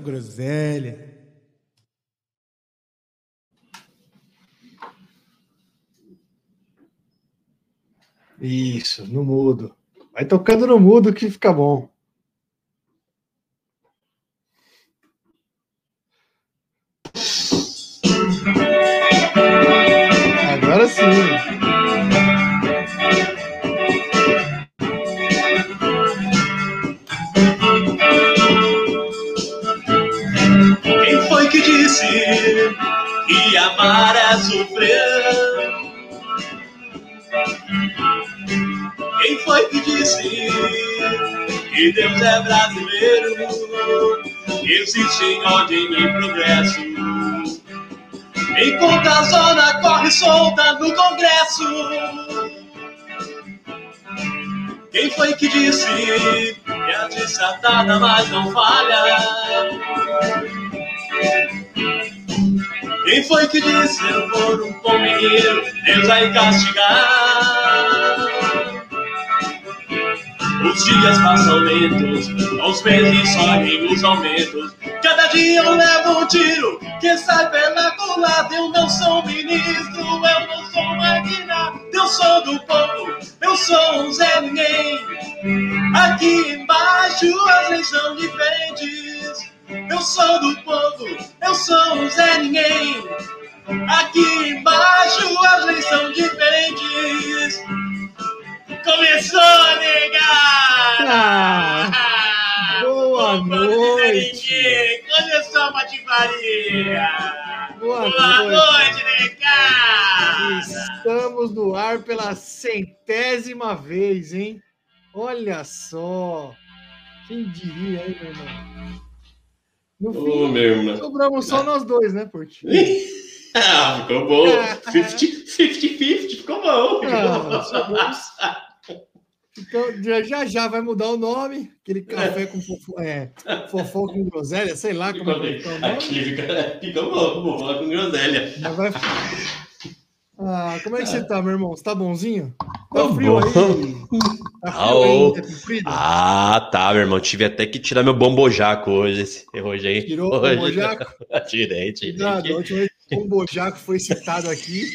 groselha. Isso, no mudo. Vai tocando no mudo que fica bom. Agora sim. Amar é sofrer? Quem foi que disse que Deus é brasileiro? Existe em ordem e progresso. Enquanto a zona corre solta no Congresso. Quem foi que disse que a desatada mais não falha? Quem foi que disse eu for um bom menino, Deus vai castigar? Os dias passam lentos, os meses sobem os aumentos. Cada dia eu levo um tiro que sai pela culatra. Eu não sou ministro, eu não sou magnata. Eu sou do povo, eu sou um Zé Ninguém. Aqui embaixo as leis são diferentes. Eu sou do povo, eu sou um Zé Ninguém. Aqui embaixo as leis são diferentes. Começou, negada! Ah, boa noite! Começou a patifaria! Boa Boa noite. noite, negada! Estamos no ar pela centésima vez, hein? Olha só! Quem diria, hein, meu irmão? No fim, meu irmão. sobramos só nós dois, né, Porti? Ah, ficou bom. 50-50, ficou bom. Ah. Então, já- já vai mudar o nome, aquele café com fofo, é, fofó com groselha, sei lá como é que ficar o nome. Aqui fica, fica bom, falar com groselha. Já vai- Ah, como é que você tá, meu irmão? Você tá bonzinho? Tá frio aí? bom. Tá frio aí, tá? Ah, tá, meu irmão. Tive até que tirar meu bombojaco hoje. esse- Hoje aí. Tirou o bombojaco? tirei, tirei. Cuidado, a última vez que o Bojaco foi citado aqui.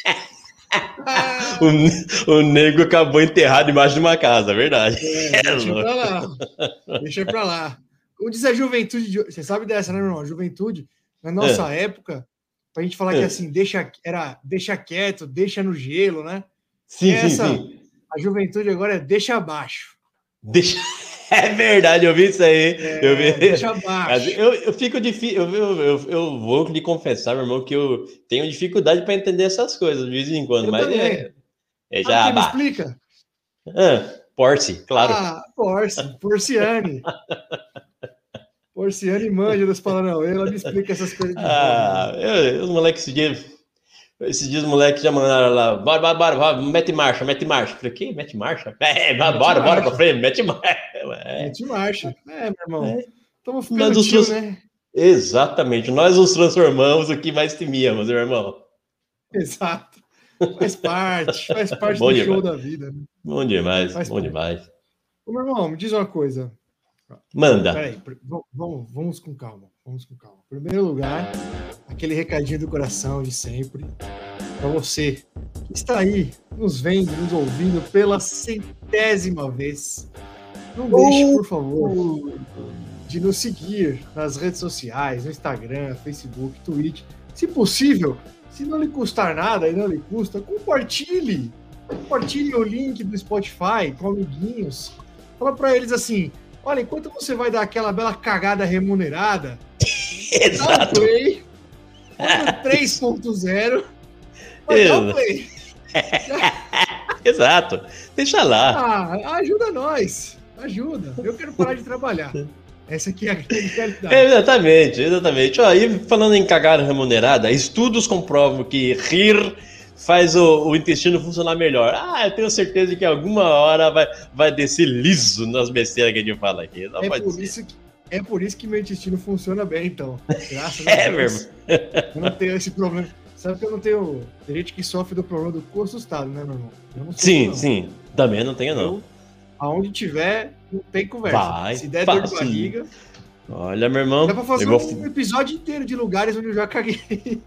Ah, O, o nego acabou enterrado embaixo de uma casa, é verdade. é, deixa pra lá. Deixa pra lá. Como diz a juventude de você sabe dessa, né, meu irmão? A juventude, na nossa época, pra gente falar que É. assim, deixa, era deixa quieto, deixa no gelo, né? Sim, Essa- sim, sim. A juventude agora é deixa abaixo. Deixa... É verdade, eu vi isso aí. É, eu vi. Deixa abaixo. Eu, eu fico difícil, eu, eu, eu, vou lhe confessar, meu irmão, que eu tenho dificuldade para entender essas coisas de vez em quando, Eu mas também. é, é Sabe já. quem me bah. explica? Ah, Porsche, claro. Ah, Porce, Porciane. Porciane manja dos Paranauê, ela me explica essas coisas Ah, boa, eu, os moleques esses dias, esses dias os moleques já mandaram lá, bora, bora, bora, bora, mete marcha, mete marcha. Falei, que? Mete marcha? É, vai, Mete bora, bora pra frente, mete marcha. né? É, Mete marcha. É, meu irmão. É. Estamos Mas ficando tio, seus- né? exatamente, nós nos transformamos o que mais temíamos, meu irmão. Exato. Faz parte, faz parte do demais. show da vida. Né? Bom demais, Faz bom parte. demais. Ô, meu irmão, me diz uma coisa. Manda. Peraí, vamos, vamos com calma. Vamos com calma. Em primeiro lugar, aquele recadinho do coração de sempre. Para você que está aí nos vendo, nos ouvindo pela centésima vez. Não deixe, por favor, de nos seguir nas redes sociais, no Instagram, Facebook, Twitch. Se possível, se não lhe custar nada e não lhe custa, compartilhe. Compartilhe o link do Spotify com amiguinhos. Fala para eles assim: olha, enquanto você vai dar aquela bela cagada remunerada, dá um Exato. play. põe no 3.0. Mas dá um Exato. play. Exato. Deixa lá. Ah, ajuda nós. Ajuda. Eu quero parar de trabalhar. Essa aqui é a realidade. Exatamente, exatamente. Ó, e falando em cagar remunerada, estudos comprovam que rir faz o, o intestino funcionar melhor. Ah, eu tenho certeza que alguma hora vai, vai descer liso nas besteiras que a gente fala aqui. Não É por, ser. isso que, é por isso que meu intestino funciona bem, então. Graças É, a Deus. mesmo. Eu não tenho esse problema. Sabe que eu não tenho. Tem gente que sofre do problema do cu assustado, né, meu irmão? Sofro, Sim, não. sim. Também não tenho, não. Eu, aonde tiver, não tem conversa. Vai, Se der dor de barriga, Olha, meu irmão. dá pra fazer eu vou- um episódio inteiro de lugares onde eu já caguei.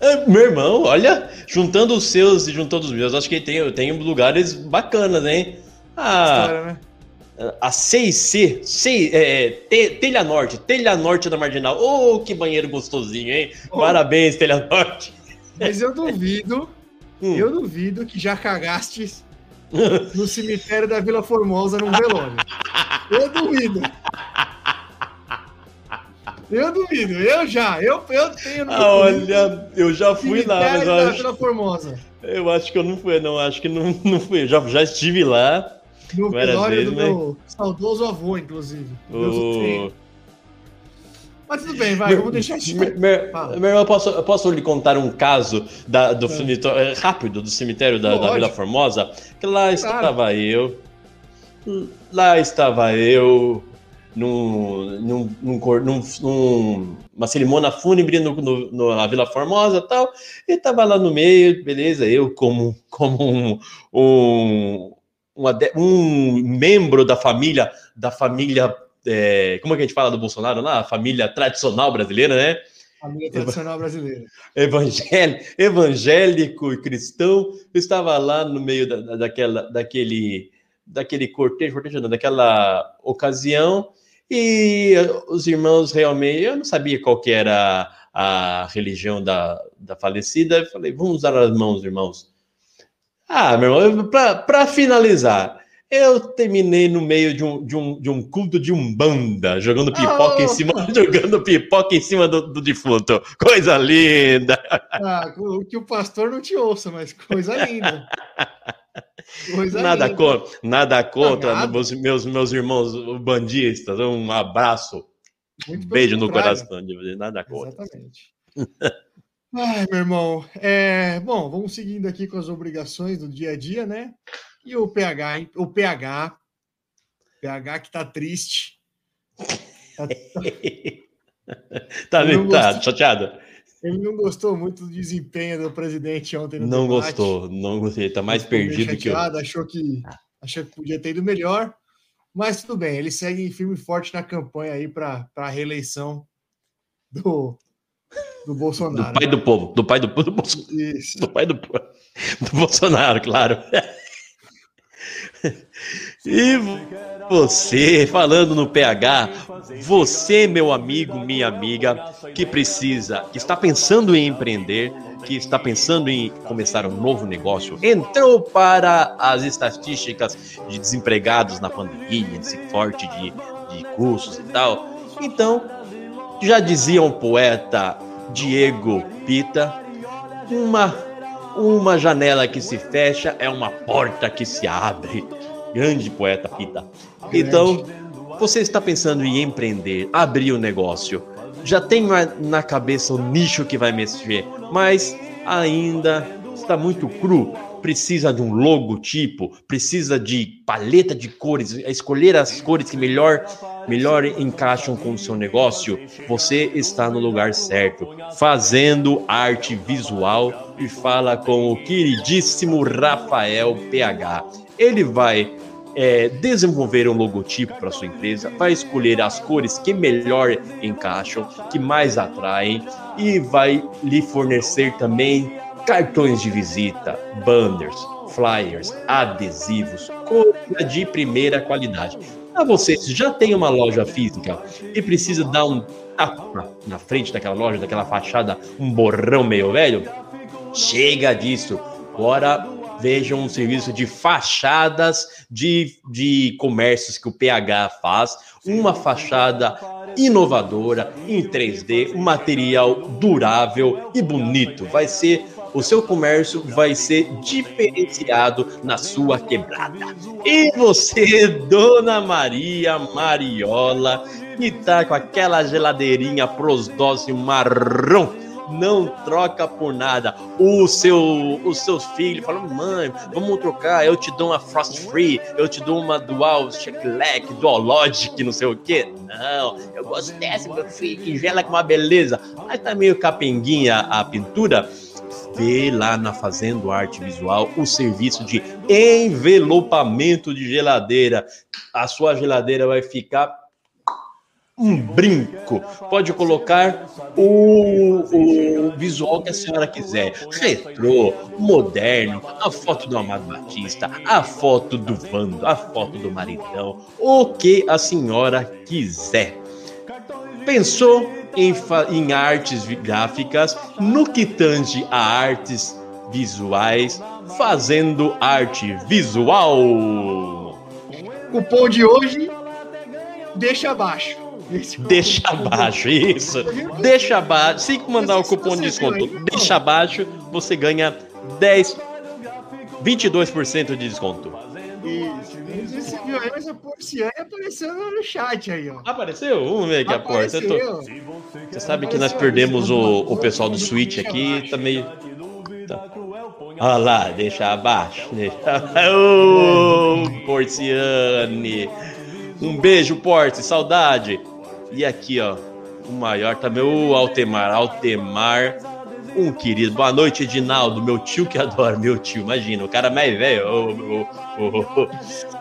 É, Meu irmão, olha, juntando os seus e juntando os meus, acho que tem, tenho lugares bacanas, hein? Ah, História, né? a 6C, sei, é, Te- Telha Norte, Telha Norte da Marginal. Ô, que banheiro gostosinho, hein? Ô. Parabéns, Telha Norte. Mas eu duvido, Hum. eu duvido que já cagaste no cemitério da Vila Formosa num velório. Eu duvido. Eu duvido, eu já, eu, eu tenho no Ah, olha, eu já fui lá, mas eu da acho, Vila Formosa. eu acho que eu não fui, não, acho que não, não fui. Eu já, já estive lá. No velório do né? meu saudoso avô, inclusive. Deus o tenha. O... Mas tudo bem, vai, vamos deixar isso. Meu, meu, irmão, eu posso, posso lhe contar um caso da, do É. cemitério, é, rápido do cemitério da, da. Vila Formosa? Que lá estava eu. Lá estava eu num, num, num, num- uma cerimônia fúnebre no, no- na Vila Formosa e tal. E estava lá no meio, beleza, eu como, como um, um, um, um membro da família, da família. é, como é que a gente fala do Bolsonaro lá? A família tradicional brasileira, né? Família tradicional brasileira. Evangélico, evangélico e cristão, eu estava lá no meio da- daquela, daquele, daquele cortejo, cortejo não, daquela ocasião, e os irmãos realmente, eu não sabia qual que era a religião da, da falecida, eu falei, vamos dar as mãos, irmãos. Ah, meu irmão, para finalizar, eu terminei no meio de um, de um, de um culto de umbanda, jogando pipoca em Oh! cima, jogando pipoca em cima do, do defunto. Coisa linda! Ah, o- que o pastor não te ouça, mas coisa linda. Coisa Nada linda. contra, nada contra meus, meus, meus irmãos bandistas. Um abraço, Muito um beijo no coração. de- Nada contra. Exatamente. Ai, meu irmão. É, bom, vamos seguindo aqui com as obrigações do dia a dia, né? E o PH, hein? o PH, PH que tá triste. Tá- tá, tá gosto. chateado? Ele não gostou muito do desempenho do presidente ontem Não debate. gostou, não gostei. Tá mais meio perdido que eu. Achou que, achou que podia ter ido melhor. Mas tudo bem, ele segue firme e forte na campanha aí para a reeleição do, do Do Bolsonaro. pai do povo, do pai do, do, Bolso- Isso. do pai do, povo, do Bolsonaro, claro. E você, falando no PH, você, meu amigo, minha amiga, que precisa, que está pensando em empreender, que está pensando em começar um novo negócio, entrou para as estatísticas de desempregados na pandemia, esse forte de, de cursos e tal. Então, já dizia um poeta Diego Pita, uma uma janela que se fecha é uma porta que se abre. Grande poeta Pita. Então, você está pensando em empreender, abrir o negócio, já tem na- na cabeça o nicho que vai mexer, mas ainda está muito cru. Precisa de um logotipo, precisa de paleta de cores, escolher as cores que melhor, melhor encaixam com o seu negócio. Você está no lugar certo, fazendo arte visual e fala com o queridíssimo Rafael PH. Ele vai é, desenvolver um logotipo para sua empresa, vai escolher as cores que melhor encaixam, que mais atraem e vai lhe fornecer também cartões de visita, banners, flyers, adesivos, coisa de primeira qualidade. Para você que já tem uma loja física e precisa dar um tapa na frente daquela loja, daquela fachada, um borrão meio velho, chega disso. Agora vejam um serviço de fachadas de, de comércios que o PH faz, uma fachada inovadora em 3D, um material durável e bonito. Vai ser o seu comércio vai ser diferenciado na sua quebrada. E você, Dona Maria Mariola, que tá com aquela geladeirinha pros doce marrom, não troca por nada. O seu, os seus filhos falam, mãe, vamos trocar, eu te dou uma Frost Free, eu te dou uma Dual Check Dual Logic, não sei o quê. Não, eu gosto dessa, meu filho, que gela com uma beleza. Mas tá meio capenguinha a pintura. Vê lá na Fazendo Arte Visual o serviço de envelopamento de geladeira. A sua geladeira vai ficar um brinco. Pode colocar o, o visual que a senhora quiser. Retrô, moderno, a foto do Amado Batista, a foto do Vando, a foto do maridão, o que a senhora quiser. Pensou em, em artes gráficas, no que tange a artes visuais, fazendo arte visual. Cupom de hoje, deixa abaixo. Esse Deixa abaixo, isso. Deixa abaixo. Se mandar o cupom de desconto, deixa abaixo, você ganha 10, 22% de desconto. Isso. Não sei se você viu aí, mas a Porciane apareceu no chat aí, ó. Apareceu? Vamos ver aqui a porta. Tô-. Você sabe que nós perdemos o, o pessoal do Switch aqui, tá meio. Tá. Olha lá, deixa abaixo. Deixa... Ô, Porciane! Um beijo, Porte, saudade! E aqui, ó, o maior também, o Altemar. Altemar, um querido. Boa noite, Edinaldo, meu tio que adora, meu tio. Imagina, o cara mais velho. O, o, o,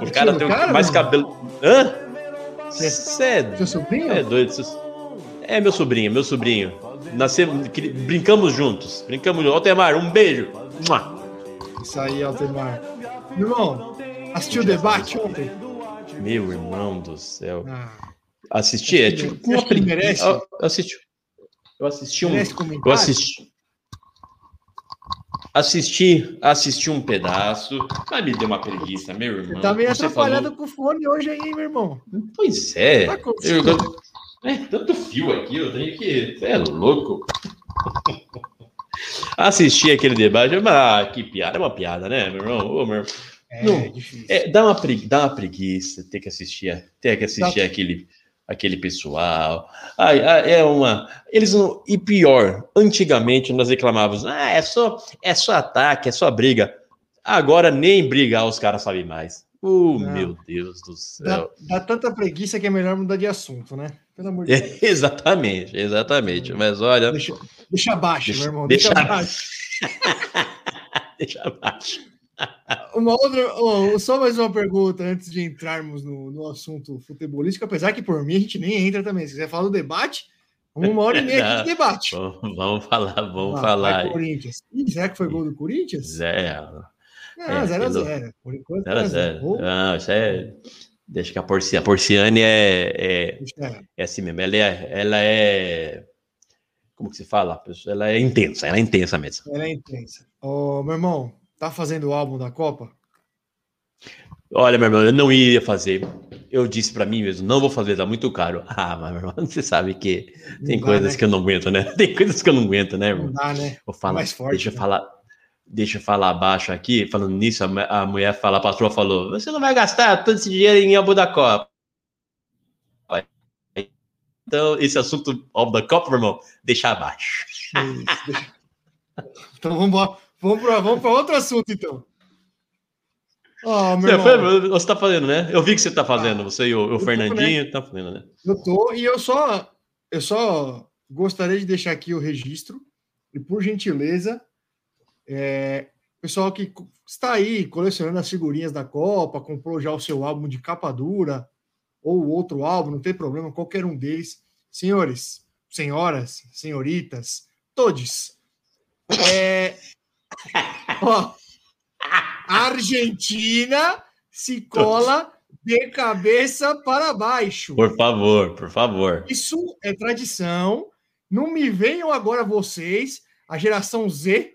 o, cara do tem cara, mais mano? cabelo. Hã? Cê- Você é Seu sobrinho? é doido. vocês- É meu sobrinho, meu sobrinho. Nascemos, brincamos juntos. Brincamos juntos. Altemar, um beijo. Isso aí, Altemar. Meu irmão, assistiu o debate ontem? Meu irmão do céu. Ah, Assisti, é tipo acho uma que merece. Eu assisti. Eu assisti um. Eu assisti. Assisti, assisti um pedaço, mas me deu uma preguiça, meu irmão. Você tá meio Você atrapalhado falou- com o fone hoje aí, hein, meu irmão? Pois é. Tá Eu, eu- é tanto fio aqui, eu tenho que. Você é louco. Assisti aquele debate, mas ah, que piada, é uma piada, né, meu irmão? Ô, meu irmão. É, Não. difícil. É, dá, uma pregui- dá uma preguiça ter que assistir, ter que assistir Dá- aquele, aquele pessoal. Ai, ai, é uma. Eles não. E pior, antigamente nós reclamávamos, ah, é só, é só ataque, é só briga. Agora nem brigar os caras sabem mais. Oh, Não. meu Deus do Dá, céu. dá tanta preguiça que é melhor mudar de assunto, né? Pelo amor de Deus. exatamente, exatamente. Mas olha, Deixa, deixa abaixo, Deixa- meu irmão. deixa Deixa, abaixo. deixa abaixo. Uma outra, oh, só mais uma pergunta antes de entrarmos no, no assunto futebolístico, apesar que por mim a gente nem entra também. Se quiser falar do debate, uma hora e meia de debate. Vamos, vamos falar, vamos Ah, falar. Corinthians. Ih, será que foi gol do Corinthians? Zé, Não, é, 0x0. Por enquanto, 0 a 0x0. 0. Ou- Não, isso é. Deixa que a Porciane, a Porciane é, é, é assim mesmo. Ela é, ela é. Como que se fala? Ela é intensa, ela é intensa mesmo. Ela é intensa. Ô, meu irmão, tá fazendo o álbum da Copa? Olha, meu irmão, eu não ia fazer. Eu disse pra mim mesmo, não vou fazer, tá muito caro. Ah, mas meu irmão, você sabe que tem Não dá, coisas né? que eu não aguento, né? Tem coisas que eu não aguento, né, Não irmão? dá, né? Vou falar, mais forte, deixa eu né? falar, deixa eu falar abaixo aqui. Falando nisso, a, a mulher fala, a patroa falou: você não vai gastar todo esse dinheiro em álbum da Copa. Então, esse assunto álbum da Copa, meu irmão, deixa abaixo. Isso, deixa- Então vamos embora. Vamos para vamos pra outro assunto, então. Você, irmão, foi- você tá fazendo, né? Eu vi que você tá fazendo, você e o, o Eu tô, Fernandinho tá fazendo, né? eu tô e eu só eu só gostaria de deixar aqui o registro e por gentileza, é, pessoal que está aí colecionando as figurinhas da Copa, comprou já o seu álbum de capa dura ou outro álbum, não tem problema, qualquer um deles, senhores, senhoras, senhoritas, todos. É, ó, a Argentina se cola de cabeça para baixo. Por favor, por favor. Isso é tradição. Não me venham agora vocês, a geração Z,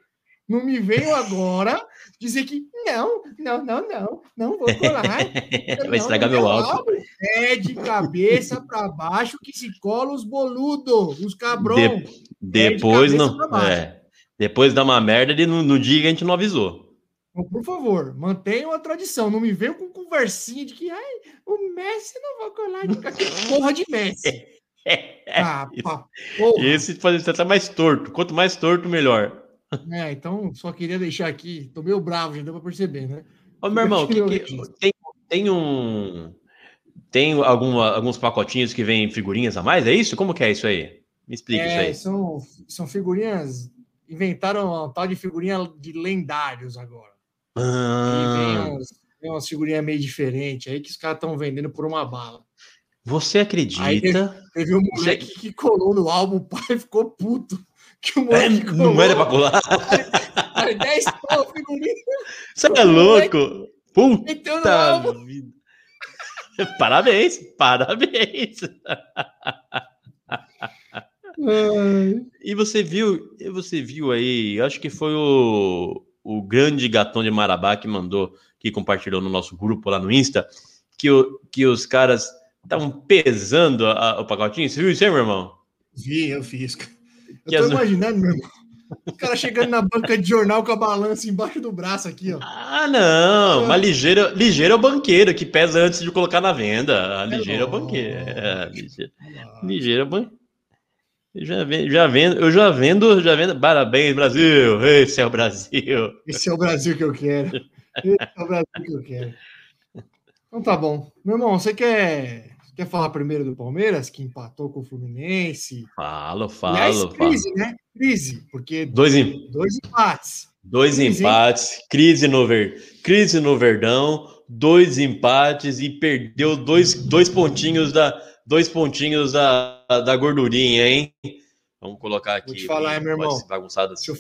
não me venham agora dizer que não, não, não, não, não vou colar. Vai estragar Não, meu não, álbum. É de cabeça para baixo que se cola os boludos, os cabrão. De- depois cabeça não. pra baixo. É, Depois dá uma merda e no, no dia que a gente não avisou. Por favor, mantenham a tradição. Não me venham com conversinha de que ai, o Messi não vai colar de que porra de Messi. Ah, pá, porra. Esse pode ser até mais torto. Quanto mais torto, melhor. É, então só queria deixar aqui. Tô meio bravo, já deu pra perceber, né? Ô, meu irmão, que- que- tem, tem um. Tem alguma, alguns pacotinhos que vêm figurinhas a mais? É isso? Como que é isso aí? Me explica É, isso são, são figurinhas. Inventaram uma tal de figurinha de lendários agora. aí. E vem, Ah, uns, vem umas figurinhas meio diferentes aí que os caras estão vendendo por uma bala. você acredita? Teve um moleque que colou no álbum, o pai ficou puto. Que o É, moleque não era pra colou, colar? aí 10 pau a figurinha Você é louco? Puta vida. Parabéns, parabéns. Ai, E você viu, você viu aí, acho que foi o, o grande gatão de Marabá que mandou, que compartilhou no nosso grupo lá no Insta, que, o, que os caras estavam pesando a- o pacotinho. Você viu isso aí, meu irmão? Vi, eu fiz. Eu tô as- imaginando, meu irmão. O cara chegando na banca de jornal com a balança embaixo do braço aqui, ó. Ah, não, mas ligeiro, ligeiro é o banqueiro que pesa antes de colocar na venda. A ligeiro é o banqueiro. É, ligeiro, ligeiro é o banqueiro. Já vendo, já vendo, eu já vendo, já vendo. Parabéns, Brasil! Esse é o Brasil! Esse é o Brasil que eu quero. Esse é o Brasil que eu quero. Então tá bom. Meu irmão, você quer, quer falar primeiro do Palmeiras, que empatou com o Fluminense? Falo, Aliás, falo, falo. crise, né? Crise, porque Dois, em- dois empates. Dois Crise, empates, crise no, ver, crise no Verdão, dois empates e perdeu dois, dois pontinhos da dois pontinhos da, da gordurinha, hein? Vamos colocar aqui. Vou te falar, hein, meu irmão? Bagunçado assim. Se o,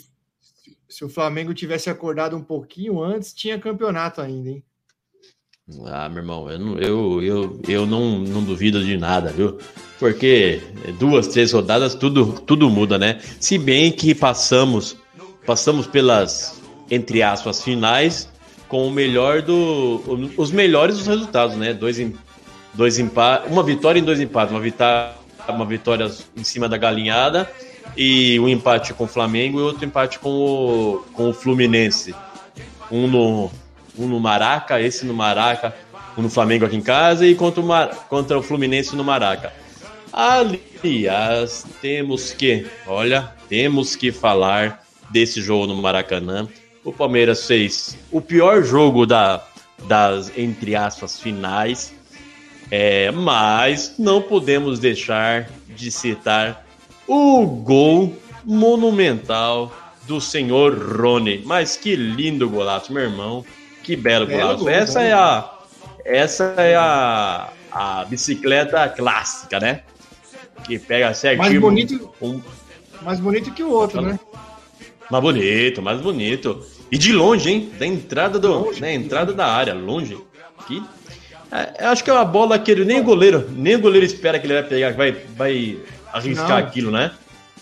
se o Flamengo tivesse acordado um pouquinho antes, tinha campeonato ainda, hein? Ah, meu irmão, eu, não, eu, eu, eu não, não duvido de nada, viu? Porque duas, três rodadas, tudo, tudo muda, né? Se bem que passamos, passamos pelas, entre aspas, finais com o melhor do. Os melhores dos resultados, né? Dois, em- dois empates, uma vitória em dois empates, uma vitória, uma vitória em cima da galinhada e um empate com o Flamengo e outro empate com o, com o Fluminense. Um no, um no Maraca, esse no Maraca, um no Flamengo aqui em casa e contra o, Mar- contra o Fluminense no Maraca. Aliás, temos que, olha, temos que falar desse jogo no Maracanã. O Palmeiras fez o pior jogo da, das, entre aspas, finais, é, mas não podemos deixar de citar o gol monumental do senhor Rony. Mas que lindo golaço, meu irmão. Que belo, Belo golaço. gol, essa belo é a essa é a, a bicicleta clássica, né? Que pega certinho. Mais bonito, um- mais bonito que o outro, né? mais bonito, mais bonito. E de longe, hein? Da entrada do, Longe, da entrada da área, longe. Que é, eu acho que é uma bola que ele- nem o goleiro, nem o goleiro espera que ele vai pegar, vai, vai arriscar Não. aquilo, né?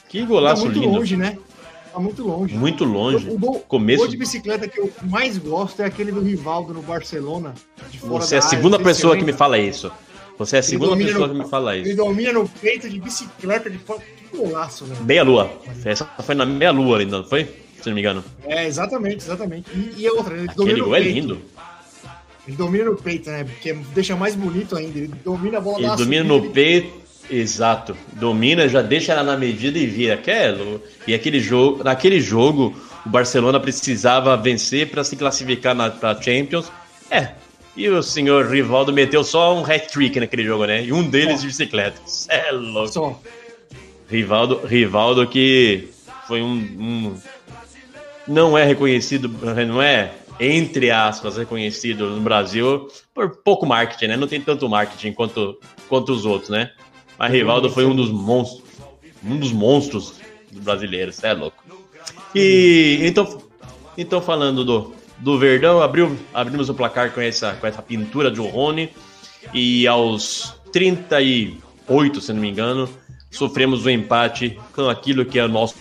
Que Tá golaço muito lindo. longe, né? Tá muito longe. Muito longe. O gol, Começo- o gol de bicicleta que eu mais gosto é aquele do Rivaldo no Barcelona. Você é a da área, segunda se pessoa que me fala isso. Você é a segunda pessoa no- que me fala Ele isso. domina no peito de bicicleta de fora. Que golaço, velho. Meia lua. Essa foi na meia lua ainda, não foi? Se não me engano. É, exatamente, exatamente. E, e outra, ele domina Aquele gol é lindo. Ele domina no peito, né? Porque deixa mais bonito ainda. Ele domina a bola Ele domina subida, no ele- peito, exato. Domina, já deixa ela na medida e vira. Que é. E aquele jogo, naquele jogo, o Barcelona precisava vencer para se classificar na pra Champions. É. E o senhor Rivaldo meteu só um hat-trick naquele jogo, né? E um deles Só. de bicicleta. Cê É louco. Só. Rivaldo, Rivaldo que foi um, um- não é reconhecido, não é entre aspas reconhecido no Brasil por pouco marketing, né? Não tem tanto marketing quanto, quanto os outros, né? Mas Rivaldo foi um dos monstros, um dos monstros brasileiros, cê é louco. E então, então falando do, do Verdão, abriu, abrimos o placar com essa, com essa pintura de Rony e aos 38, se não me engano, sofremos um empate com aquilo que é o nosso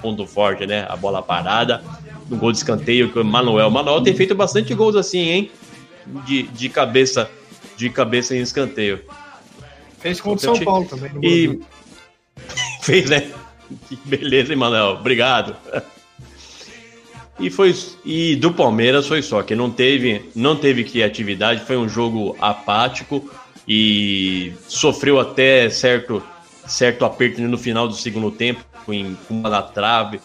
ponto forte, né? A bola parada, no gol de escanteio que o Manuel. Manuel tem feito bastante gols assim, hein? De, de cabeça, de cabeça em escanteio. Fez contra o São Paulo também. no E fez, né? Que beleza, hein, Manuel? Obrigado. E foi e do Palmeiras foi só que não teve não teve criatividade, foi um jogo apático e sofreu até certo certo aperto no final do segundo tempo com uma na trave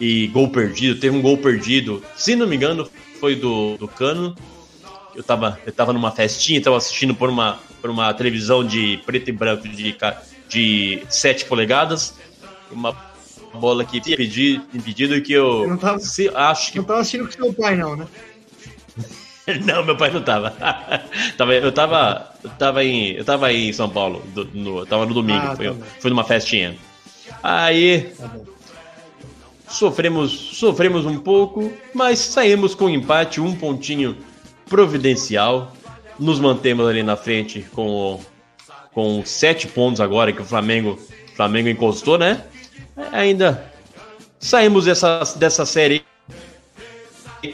e gol perdido. Teve um gol perdido, se não me engano, foi do, do Cano. Eu tava, eu tava numa festinha, tava assistindo por uma, por uma televisão de preto e branco de, de 7 polegadas. Uma bola que pedi, impedido que eu, Eu não tava- se, acho que Não tava assistindo com seu pai, não, né? não, meu pai não tava. tava eu tava. Eu tava em. Eu tava em São Paulo. do- no, eu tava no domingo. Ah, fui, tá fui numa festinha. Aí Tá. Sofremos, sofremos um pouco, mas saímos com empate, um pontinho providencial. Nos mantemos ali na frente com, com sete pontos agora que o Flamengo, Flamengo encostou, né? Ainda saímos dessa, dessa série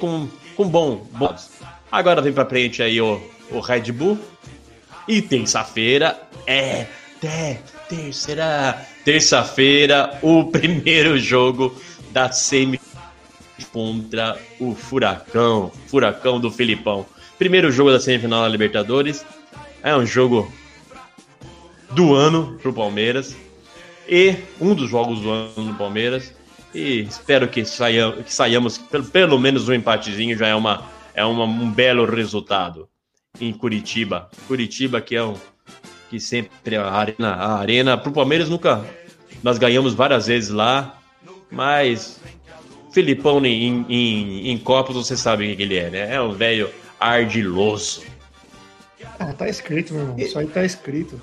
com, com bom, bons. Agora vem pra frente aí o, o Red Bull. E terça-feira é ter, terceira, terça-feira o primeiro jogo da semi contra o Furacão, Furacão do Filipão. Primeiro jogo da semifinal da Libertadores. É um jogo do ano pro Palmeiras e um dos jogos do ano do Palmeiras. E espero que, saia, que saiamos pelo, pelo menos um empatezinho, já é, uma, é uma, um belo resultado em Curitiba. Curitiba que é um que sempre a arena, a arena pro Palmeiras nunca nós ganhamos várias vezes lá, mas Filipão em, em, em copos você sabe o que ele é, né? É um velho ardiloso. Ah, tá escrito, meu irmão. Isso aí tá escrito.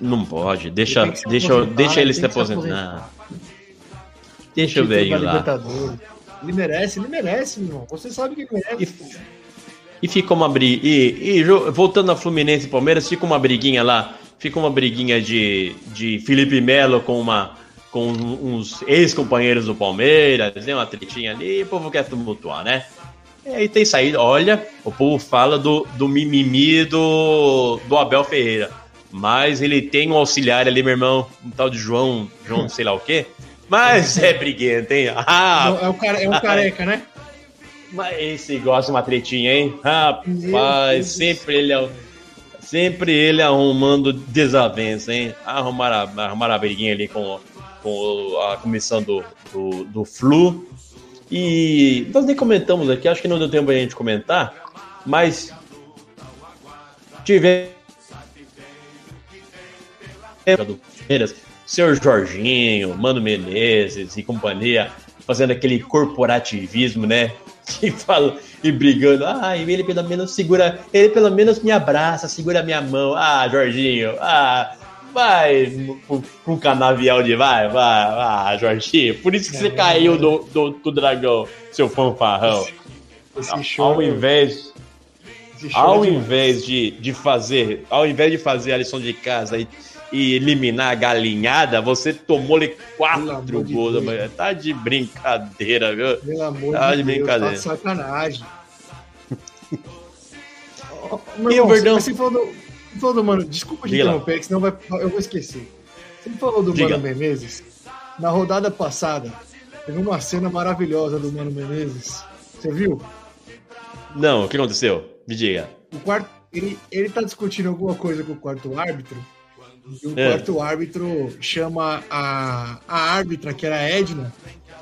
Não pode, deixa, Ele deixa, aposentar, deixa ele ele se aposentar. Deixa o velho lá. Ele merece, ele merece, meu irmão. Você sabe que ele merece. E fica uma briga. E, e voltando a Fluminense e Palmeiras, fica uma briguinha lá. Fica uma briguinha de, de Felipe Melo com uma com uns ex-companheiros do Palmeiras, tem uma tretinha ali, o povo quer tumultuar, né? E aí tem saída, olha, o povo fala do, do mimimi do, do Abel Ferreira. Mas ele tem um auxiliar ali, meu irmão, um tal de João, João sei lá o quê. Mas é briguento, hein? Ah, é, o cara, é um careca, né? mas esse gosta de uma tretinha, hein? Rapaz, sempre ele, é- sempre ele arrumando desavença, hein? Arrumar a, arrumar a briguinha ali com, com a comissão do, do, do Flu. E nós nem comentamos aqui, acho que não deu tempo pra gente comentar, mas tivemos do Senhor Jorginho, Mano Menezes e companhia, fazendo aquele corporativismo, né? Que fala e brigando. Ah, ele pelo menos segura, ele pelo menos me abraça, segura minha mão. Ah, Jorginho, ah, vai pro, pro canavial de vai, vai, vai, Jorginho. Por isso que você É. caiu do, do, do dragão, seu fanfarrão. Esse show. Ao invés esse show ao é invés de, de fazer, ao invés de fazer a lição de casa e, e eliminar a galinhada, você tomou-lhe quatro de gols. Mas Tá de brincadeira, viu? Pelo amor Tá de de Deus, brincadeira. tá de sacanagem. Ó, E meu o Verdão? Você falou do, você falou do Mano, desculpa lá. interromper, que senão vai, eu vou esquecer. Você falou do Diga. Mano Menezes. Na rodada passada, teve uma cena maravilhosa do Mano Menezes. Você viu? Não, o que aconteceu? Me diga. O quarto, ele, ele tá discutindo alguma coisa com o quarto árbitro. E o É. quarto árbitro chama a, a árbitra, que era a Edna,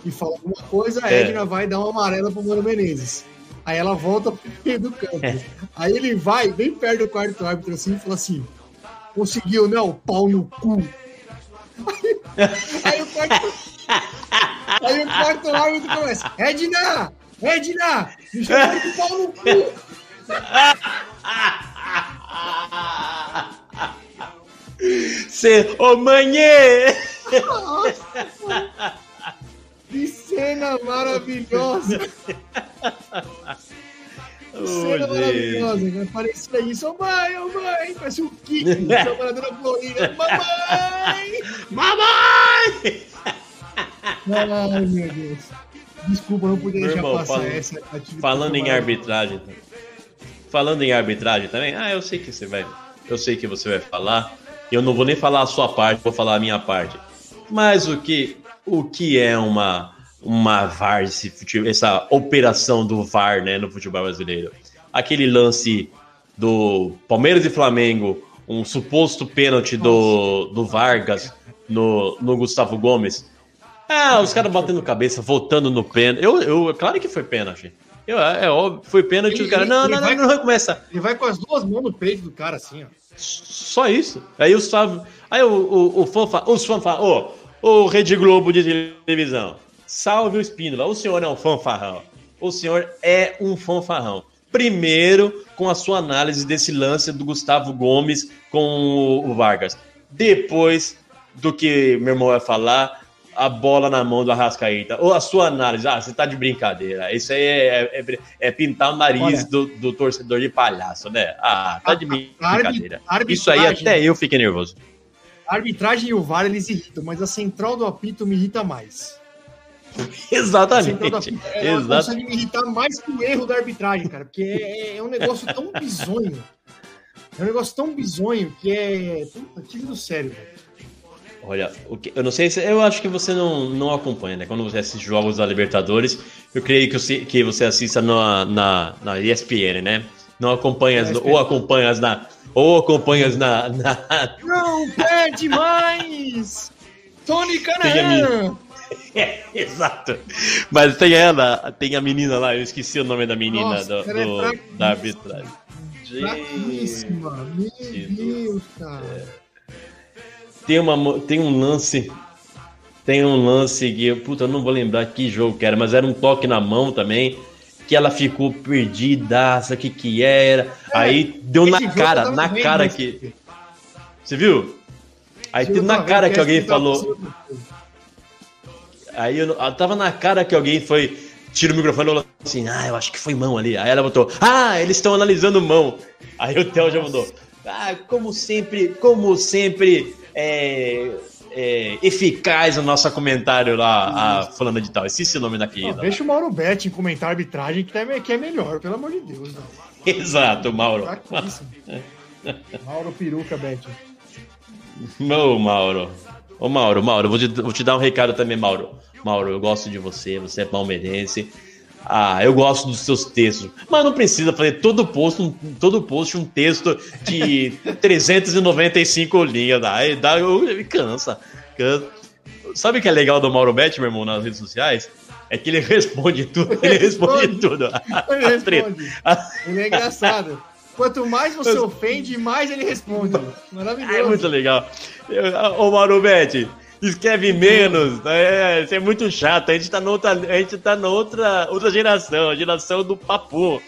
e fala alguma coisa, a É. Edna vai dar uma amarela pro Mano Menezes. Aí ela volta pro meio do campo. É. Aí ele vai bem perto do quarto árbitro assim e fala assim: conseguiu, né? O pau no cu. Aí o quarto. Aí o quarto árbitro começa: Edna! Edna! Me chama de pau no cu! Cê, ô manhê! Que cena maravilhosa! Que cena gente. maravilhosa! Vai parecer isso, ô mãe, ô mãe! Parece o Kiko, trabalhadora Florida, mamãe! Mamãe! Ai, meu Deus! Desculpa, não podia deixar irmão, passar falando- essa. atividade Falando em arbitragem, falando em arbitragem também, ah, eu sei que você vai, eu sei que você vai falar. Eu não vou nem falar a sua parte, vou falar a minha parte. Mas o que, o que é uma uma VAR, esse essa operação do VAR né, no futebol brasileiro. Aquele lance do Palmeiras e Flamengo, um suposto pênalti do, do Vargas no, no Gustavo Gomes. Ah, os caras batendo cabeça, voltando no pênalti. Eu, eu, claro que foi pênalti. Eu, é óbvio, foi pênalti. Ele- Os caras, ele- não, não, vai- não, não começa. Ele vai com as duas mãos no peito do cara, assim, ó. Só isso. Aí o Sávio. Aí o, o, o fanfa, os fanfarrão. Ô, o Rede Globo de televisão. Salve o Espínola. O senhor é um fanfarrão. O senhor é um fanfarrão. Primeiro, com a sua análise desse lance do Gustavo Gomes com o, Vargas. Depois do que meu irmão vai falar, a bola na mão do Arrascaíta. Ou a sua análise. Ah, você tá de brincadeira. Isso aí é, é- é pintar o nariz Olha. do, do torcedor de palhaço, né? Ah, tá de brincadeira. Isso aí até eu fiquei nervoso. A arbitragem e o VAR eles irritam, mas a central do apito me irrita mais. Exatamente. apito, ela Exato. consegue me irritar mais que o erro da arbitragem, cara, porque é, é um negócio tão bizonho. É um negócio tão bizonho que é. Puta, tiro do sério, velho. Olha, eu não sei se. Eu acho que você não, não acompanha, né? Quando você assiste jogos da Libertadores, eu creio que você, que você assista na, na, na ESPN, né? Não acompanhas, Na ou acompanhas na. Ou acompanhas na. na Não perde mais! Tony Canaã! É, exato. Mas tem ela, tem a menina lá, eu esqueci o nome da menina Nossa, do, é do- fraquíssima. da arbitragem. Fraquíssima! Meu. Deus, cara. Tem, uma, tem um lance. Tem um lance que, puta, eu não vou lembrar que jogo que era, mas era um toque na mão também. Que ela ficou perdidaça, o que que era. Aí deu na eu cara, na cara mas- que. Você viu? Aí deu eu na cara que alguém falou. Aí eu, não- ah, tava na cara que alguém foi. Tira o microfone e falou assim: Ah, eu acho que foi mão ali. Aí ela botou: Ah, eles estão analisando mão. Aí o Theo já mandou: Ah, como sempre, como sempre, é, é, eficaz o nosso comentário lá, a fulana de tal. Esqueci o nome da Não, deixa o Mauro Betti comentar a arbitragem que, tá, que é melhor, pelo amor de Deus. Não. Exato, Mauro. Mauro Peruca Betti. Ô, Mauro. Ô, Mauro, Mauro, vou te, vou te dar um recado também, Mauro. Mauro, eu gosto de você, você é palmeirense. Ah, eu gosto dos seus textos. Mas não precisa fazer todo post, um, todo post um texto de 395 linhas. Dá, dá, eu, me cansa, cansa. Sabe o que é legal do Mauro Bet, meu irmão, nas redes sociais? É que ele responde tudo. Ele responde Responde. tudo. Ele A responde. Ele é engraçado. Quanto mais você ofende, mais ele responde. Maravilhoso. É muito legal. Ô, Mauro Bet, escreve menos. É, isso é muito chato. A gente tá noutra, a gente tá noutra outra geração, a geração do papo.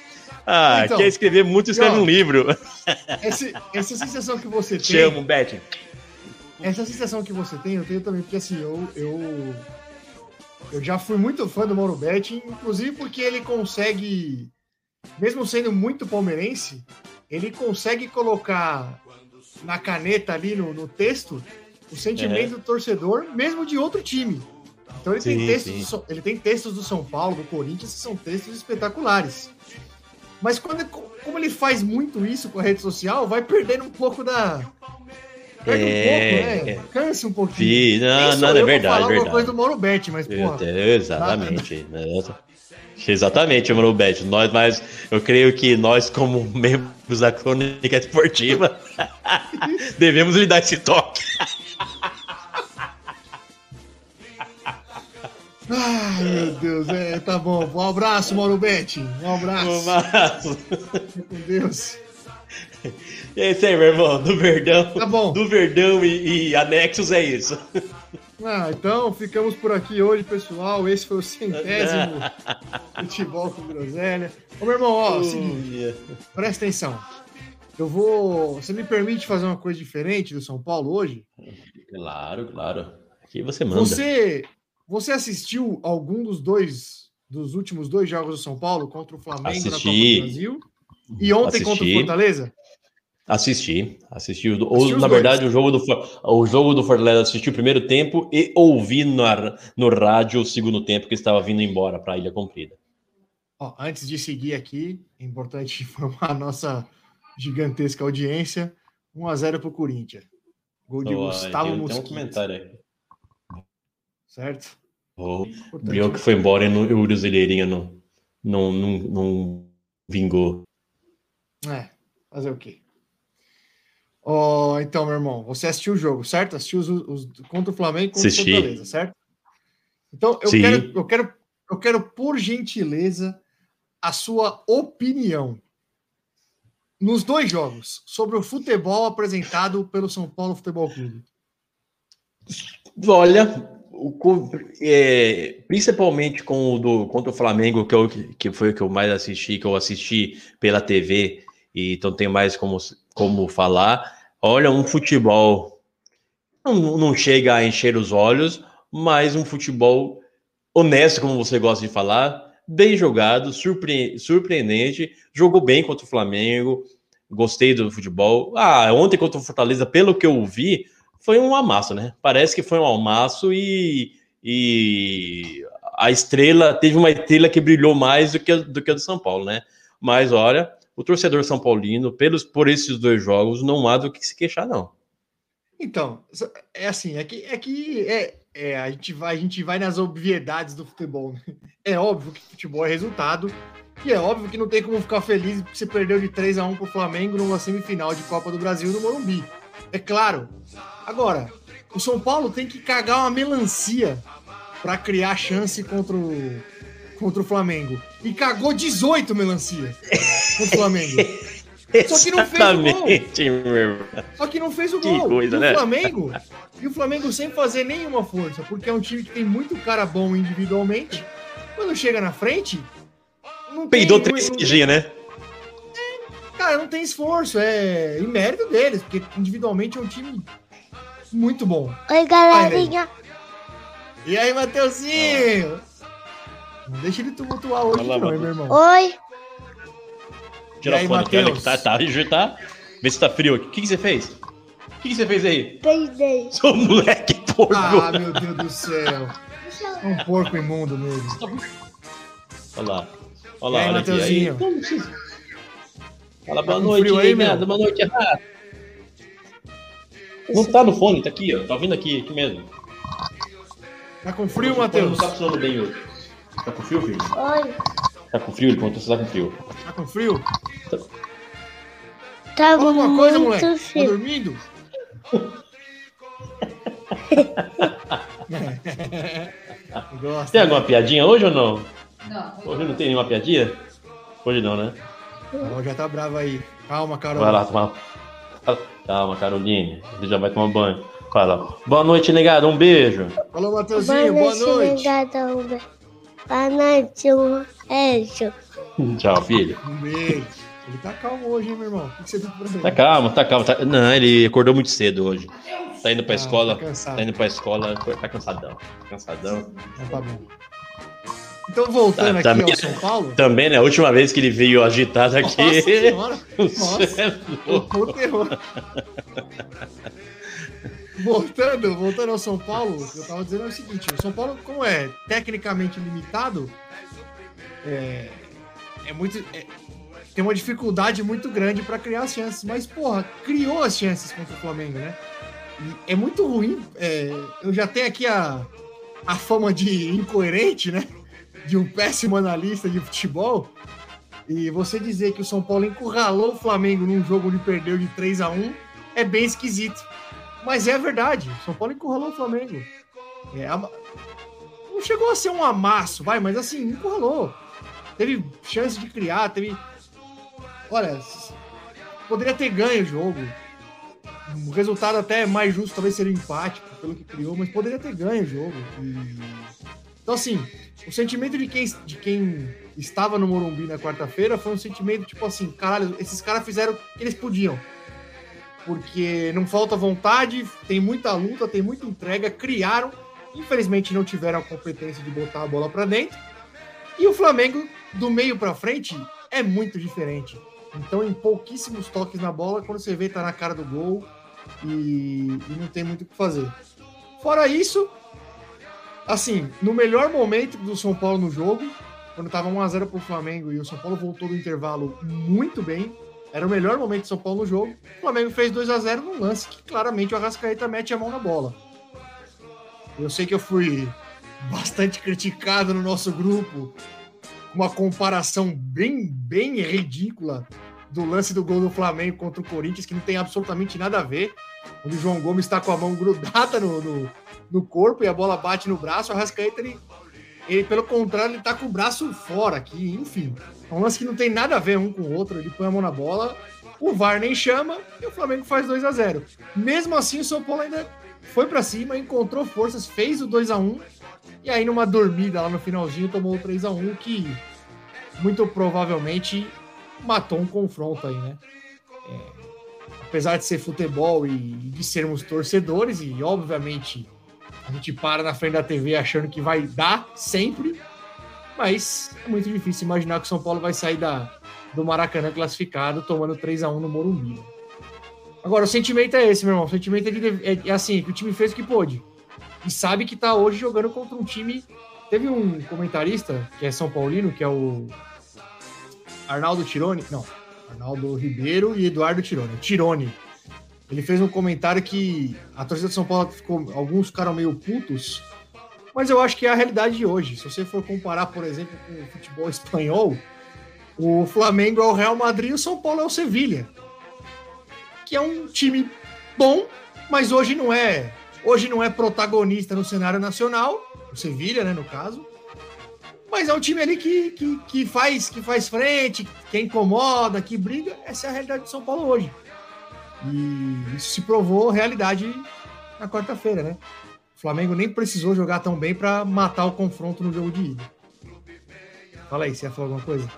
Ah, Então, quer escrever muito, escreve e ó, um livro. Esse- essa sensação que você Te tem. amo, Bet. Essa sensação que você tem, eu tenho também, porque assim, eu. Eu, eu já fui muito fã do Mauro Betti, inclusive porque ele consegue, mesmo sendo muito palmeirense, ele consegue colocar na caneta ali no, no texto o sentimento do torcedor, mesmo de outro time. Então ele, tem Sim, textos sim. do São- ele tem textos do São Paulo, do Corinthians, que são textos espetaculares. Mas quando, como ele faz muito isso com a rede social, vai perdendo um pouco da. Perde É, um pouco, né? Cansa um pouquinho. Não, não, é verdade, alguma verdade. coisa do Mauro Betti, mas, porra. te- Exatamente. Exatamente, Mauro Bet. Nós, mas eu creio que nós, como membros da crônica esportiva, devemos lhe dar esse toque. Ai, meu Deus, é, tá bom. Um abraço, Mauro Betti. Um abraço. Fica com Deus. É isso aí, meu irmão. Do Verdão. Tá bom. Do Verdão e, e anexos é isso. Ah, então ficamos por aqui hoje, pessoal. Esse foi o centésimo futebol com groselha. Ô, meu irmão, ó, seguinte, presta atenção. Eu vou. Você me permite fazer uma coisa diferente do São Paulo hoje? Claro, claro. Aqui você manda. Você, você assistiu algum dos dois dos últimos dois jogos do São Paulo contra o Flamengo na Copa Assisti. do Brasil? E ontem contra o Assisti. Fortaleza? Assisti, assisti. o- Ou, Assisti na dois. verdade, o jogo do o jogo do Fortaleza assisti o primeiro tempo e ouvi na, no rádio o segundo tempo que estava vindo embora para a Ilha Comprida. Ó, antes de seguir aqui, é importante informar a nossa gigantesca audiência. 1x0 pro Corinthians. Gol de Gustavo tem- tem um Mosquito. comentário aí. Certo? O Importante. Brioco foi embora e o Brasileirinho não, não, não, não vingou. É, fazer o quê? Ó, então, meu irmão, você assistiu o jogo, certo? Assistiu os, os- contra o Flamengo e contra o. Fortaleza, certo? Então, eu Sim. quero, eu quero, eu quero, por gentileza, a sua opinião nos dois jogos sobre o futebol apresentado pelo São Paulo Futebol Clube. Olha, o é, principalmente com o do contra o Flamengo, que, eu, que foi o que eu mais assisti, que eu assisti pela TV, e então tenho mais como, como falar. Olha, um futebol não, não chega a encher os olhos, mas um futebol honesto, como você gosta de falar, bem jogado, surpre- surpreendente, jogou bem contra o Flamengo, gostei do futebol. Ah, ontem contra o Fortaleza, pelo que eu vi, foi um amasso, né? Parece que foi um amasso e, e a estrela, teve uma estrela que brilhou mais do que, a- do que a do São Paulo, né? Mas olha, o torcedor São Paulino, pelos, por esses dois jogos, não há do que se queixar, não. Então, é assim, é que, é que é, é, a, gente vai, a gente vai nas obviedades do futebol. né? É óbvio que futebol é resultado, e é óbvio que não tem como ficar feliz porque você perdeu de 3 a 1 pro Flamengo numa semifinal de Copa do Brasil no Morumbi. É claro. Agora, o São Paulo tem que cagar uma melancia para criar chance contra o, contra o Flamengo. E cagou 18 melancia contra o Flamengo. Só que não fez o gol. Só que não fez o gol. coisa, e o né? Flamengo, e o Flamengo sem fazer nenhuma força, porque é um time que tem muito cara bom individualmente. Quando chega na frente, não tem, Peidou não- dias, né? cara, não tem esforço, é em mérito deles, porque individualmente é um time muito bom. Oi, galerinha. E aí, Mateuzinho? Não deixa ele tumultuar hoje, Olá, não, hein, meu irmão. Oi. Tira E aí, a fone aqui, olha que tá, tá, tá. Vê se tá frio aqui. O que, que você fez? O que, que você fez aí? Peidei. Seu moleque porco. Ah, meu Deus do céu. Um porco imundo mesmo. Olha lá. Olha lá, aí, olha aqui. Mateuzinho? Aí, não precisa. Fala boa com noite, aí, aí, meu? Boa noite, errado. Não tá no fone, tá aqui, ó. Tá ouvindo aqui, aqui mesmo. Tá com frio, Não Matheus? tá funcionando bem hoje. Tá com frio, filho? Oi. Tá com frio? Ele perguntou se tá com frio. Tá com frio? Tava Fala alguma coisa, moleque. muito Tá frio. dormindo? Gosta. Tem né? alguma piadinha hoje ou não? Não. Hoje não tem nenhuma piadinha? Hoje não, né? Já tá bravo aí. Calma, Carol. Vai lá tomar. Calma, Caroline. Você já vai tomar banho. Fala. Boa noite, negado. Um beijo. Falou, Mateuzinho. Boa noite. Obrigada, Uber. Boa noite, um beijo. Tchau, filho. Um beijo. Ele tá calmo hoje, hein, meu irmão? O que você pra fazer? Tá calmo, tá calmo. tá- Não, ele acordou muito cedo hoje. Tá indo pra Ah, escola. Tá cansado. Tá indo pra escola. Tá cansadão. Cansadão. Então tá bom. Então, voltando aqui também- ao São Paulo. Também, né? A última vez que ele veio agitado aqui. Nossa senhora. Você é o terror. Voltando, voltando ao São Paulo, eu tava dizendo é o seguinte: o São Paulo, como é tecnicamente limitado, é, é muito. é- tem uma dificuldade muito grande para criar as chances, mas, porra, criou as chances contra o Flamengo, né? E é muito ruim. é, eu já tenho aqui a, a fama de incoerente, né? De um péssimo analista de futebol. E você dizer que o São Paulo encurralou o Flamengo num jogo onde perdeu de 3 a 1 é bem esquisito. Mas é verdade. O São Paulo encurralou o Flamengo. É, Não chegou a ser um amasso, vai, mas assim, encurralou. Teve chance de criar, teve. Olha, poderia ter ganho o jogo. O resultado até mais justo talvez seria um empate, pelo que criou, mas poderia ter ganho o jogo. E- Então, assim, o sentimento de quem, de quem estava no Morumbi na quarta-feira foi um sentimento tipo assim: caralho, esses caras fizeram o que eles podiam. Porque não falta vontade, tem muita luta, tem muita entrega, criaram. Infelizmente não tiveram a competência de botar a bola para dentro. E o Flamengo, do meio para frente, é muito diferente. Então, em pouquíssimos toques na bola, quando você vê, tá na cara do gol e, e não tem muito o que fazer. Fora isso, assim, no melhor momento do São Paulo no jogo, quando tava 1x0 pro Flamengo e o São Paulo voltou do intervalo muito bem, era o melhor momento do São Paulo no jogo. O Flamengo fez 2 a 0 num lance que claramente o Arrascaeta mete a mão na bola. Eu sei que eu fui bastante criticado no nosso grupo, uma comparação bem, bem ridícula do lance do gol do Flamengo contra o Corinthians, que não tem absolutamente nada a ver, onde o João Gomes está com a mão grudada no, no, no corpo e a bola bate no braço, o Arrascaeta, ele, ele, pelo contrário, ele tá com o braço fora aqui, enfim. É um lance que não tem nada a ver um com o outro, ele põe a mão na bola, o VAR nem chama e o Flamengo faz 2 a 0 Mesmo assim, o São Paulo ainda foi para cima, encontrou forças, fez o 2 a 1 e aí numa dormida lá no finalzinho tomou o 3 a 1 que muito provavelmente matou um confronto aí, né? É, apesar de ser futebol e de sermos torcedores e obviamente a gente para na frente da TV achando que vai dar sempre, mas é muito difícil imaginar que o São Paulo vai sair da, do Maracanã classificado tomando 3 a 1 no Morumbi. Agora, o sentimento é esse, meu irmão. O sentimento é, de, é, é assim, que o time fez o que pôde. E sabe que tá hoje jogando contra um time. Teve um comentarista, que é São Paulino, que é o Arnaldo Tirone. Não, Arnaldo Ribeiro e Eduardo Tirone. Tirone. Ele fez um comentário que a torcida de São Paulo ficou. Alguns ficaram meio putos, mas eu acho que é a realidade de hoje. Se você for comparar, por exemplo, com o futebol espanhol, o Flamengo é o Real Madrid e o São Paulo é o Sevilha que é um time bom, mas hoje não é, hoje não é protagonista no cenário nacional, o Sevilha, né, no caso. Mas é um time ali que, que, que, faz, que faz frente, que incomoda, que briga. Essa é a realidade de São Paulo hoje. E isso se provou realidade na quarta-feira, né? O Flamengo nem precisou jogar tão bem para matar o confronto no jogo de ida. Fala aí, você ia falar alguma coisa?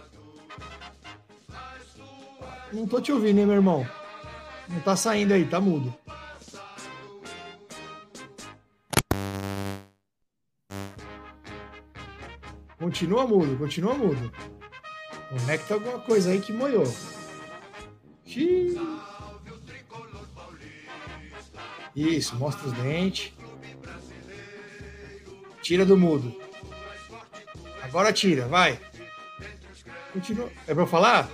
Não tô te ouvindo, hein, meu irmão? Não tá saindo aí, tá mudo. Continua mudo, continua mudo. Conecta alguma coisa aí que moiou. Xiii. Isso, mostra os dentes. Tira do mudo. Agora tira, vai. Continua. É pra eu falar?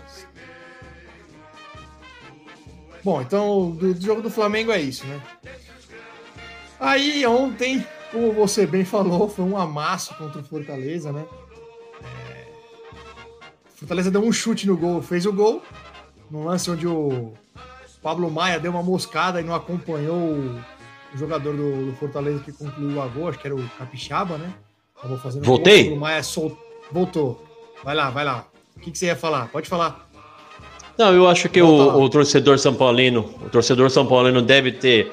Bom, então do, do, jogo do Flamengo é isso, né? Aí ontem, como você bem falou, foi um amasso contra o Fortaleza, né? É... Fortaleza deu um chute no gol, fez o gol, num lance onde o Pablo Maia deu uma moscada e não acompanhou o, jogador do, do, Fortaleza que concluiu a gol, acho que era o Capixaba, né? Acabou fazendo Voltei? O Pablo Maia sol... voltou. Vai lá, vai lá. O que, que você ia falar? Pode falar. Não, eu acho que o, o, torcedor São Paulino, o torcedor São Paulino deve ter,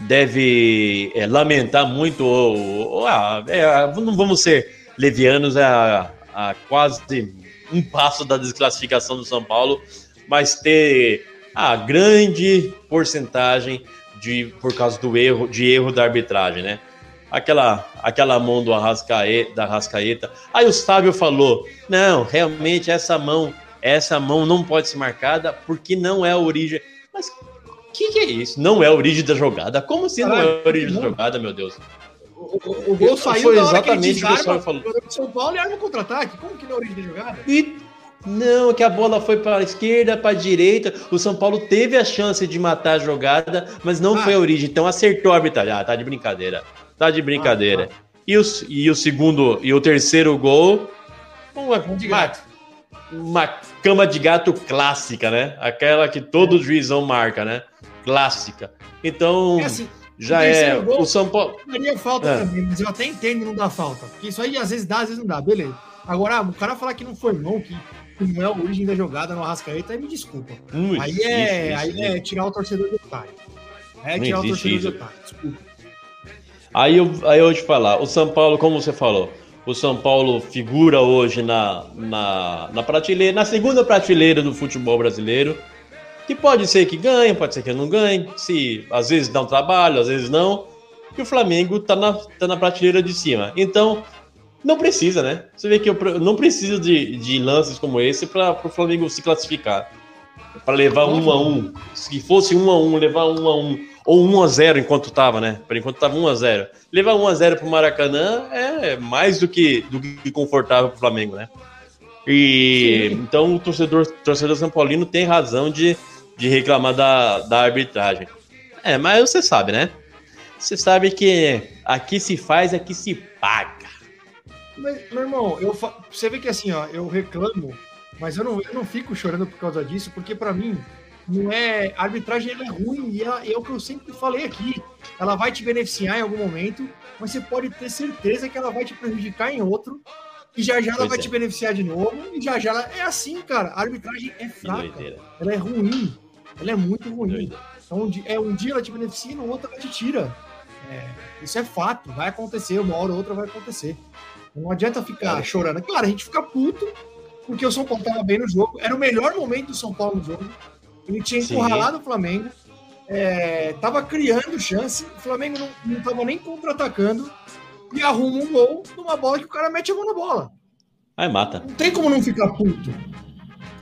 deve é, lamentar muito, ou, ou ah, é, não vamos ser levianos a, a quase um passo da desclassificação do São Paulo, mas ter a grande porcentagem de por causa do erro, de erro da arbitragem, né? Aquela, aquela mão do Arrascaeta, da Arrascaeta. Aí o Sábio falou: não, realmente essa mão essa mão não pode ser marcada porque não é a origem. Mas o que, que, é isso? Não é a origem da jogada? Como assim não é a origem da jogada, meu Deus? O, o, o gol saiu foi exatamente o que o Sérgio falou. São Paulo e arma contra-ataque. Como que não é a origem da jogada? E não, que a bola foi para a esquerda, para a direita. O São Paulo teve a chance de matar a jogada, mas não ah. foi a origem. Então acertou a arbitragem. Ah, tá de brincadeira. Tá de brincadeira. Ah, ah. E, o, e o segundo e o terceiro gol. Uma, uma, uma cama de gato clássica, né? Aquela que todo é. juizão marca, né? Clássica. Então, é assim, já é. Gol, o São Paulo. Daria falta é. também, mas eu até entendo não dar falta. Porque isso aí às vezes dá, às vezes não dá, beleza. Agora, o cara falar que não foi mão, que, não é a origem da jogada no Arrascaeta, me desculpa. aí, é, aí é tirar o torcedor do otário. É tirar o torcedor do otário, desculpa. Aí eu, aí eu vou te falar, o São Paulo, como você falou, o São Paulo figura hoje na, na, na prateleira, na segunda prateleira do futebol brasileiro. Que pode ser que ganhe, pode ser que não ganhe. Se às vezes dá um trabalho, às vezes não. E o Flamengo tá na, tá na prateleira de cima. Então, não precisa, né? Você vê que eu não preciso de, de lances como esse para o Flamengo se classificar. Para levar um a um. Se fosse um a um, levar um a um ou 1 a 0 enquanto estava, né? Por enquanto estava 1 a 0. Levar 1 a 0 para o Maracanã é mais do que, do que confortável para o Flamengo, né? E Sim. então o torcedor, torcedor São Paulino tem razão de, de reclamar da, da arbitragem. É, mas você sabe, né? Você sabe que aqui se faz, aqui se paga. Mas, meu irmão, eu fa... você vê que assim, ó, eu reclamo, mas eu não, eu não fico chorando por causa disso, porque para mim não é a arbitragem é ruim e ela- é o que eu sempre falei aqui. Ela vai te beneficiar em algum momento, mas você pode ter certeza que ela vai te prejudicar em outro. E já já ela Pois vai é. te beneficiar de novo, e já já ela é assim, cara. A arbitragem é fraca, ela é ruim, ela é muito ruim. doideira. Então, um dia, é, um dia ela te beneficia e no outro ela te tira. É, isso é fato, vai acontecer, uma hora ou outra vai acontecer. Não adianta ficar Cara. chorando. Claro, a gente fica puto, porque o São Paulo estava bem no jogo. Era o melhor momento do São Paulo no jogo. Ele tinha Sim. encurralado o Flamengo, é, tava criando chance, o Flamengo não, não tava nem contra-atacando e arruma um gol numa bola que o cara mete a mão na bola. Aí mata. Não tem como não ficar puto.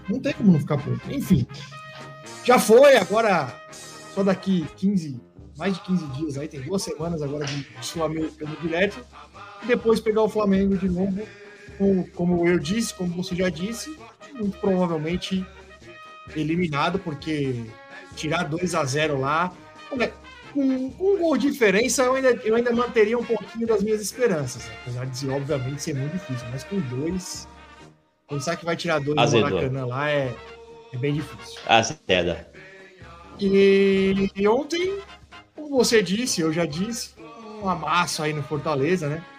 Não tem como não ficar puto. Enfim. Já foi, agora só daqui 15, mais de 15 dias aí, tem duas semanas agora de Sul-Americano direto. E depois pegar o Flamengo de novo, com- como eu disse, como você já disse, muito provavelmente eliminado, porque tirar 2 a 0 lá. Com, com um gol de diferença, eu ainda, eu ainda manteria um pouquinho das minhas esperanças. Apesar de, obviamente, ser muito difícil. Mas com dois, pensar que vai tirar dois Azedou. Maracanã lá é, é bem difícil. Ah, seda. E, e ontem, como você disse, eu já disse, um amasso aí no Fortaleza, né?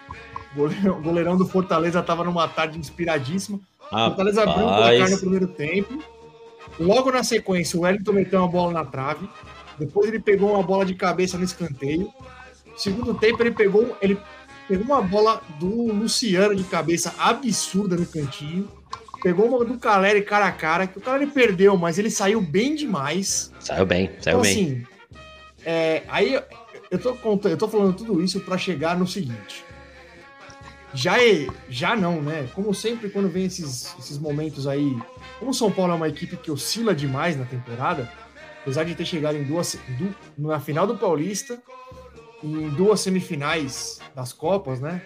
O goleirão, do Fortaleza estava numa tarde inspiradíssima. O Fortaleza abriu o placar no Rapaz. primeiro tempo. Logo na sequência, o Wellington meteu uma bola na trave. Depois ele pegou uma bola de cabeça no escanteio. Segundo tempo, ele pegou, ele pegou uma bola do Luciano de cabeça absurda no cantinho. Pegou uma do Caleri cara a cara, que o Caleri perdeu, mas ele saiu bem demais. Saiu bem, saiu Então, bem. assim, é, aí eu- tô, contando, eu tô falando tudo isso para chegar no seguinte. Já é, já não, né? Como sempre, quando vem esses, esses momentos aí, como o São Paulo é uma equipe que oscila demais na temporada, apesar de ter chegado em duas, du- na final do Paulista e em duas semifinais das Copas, né?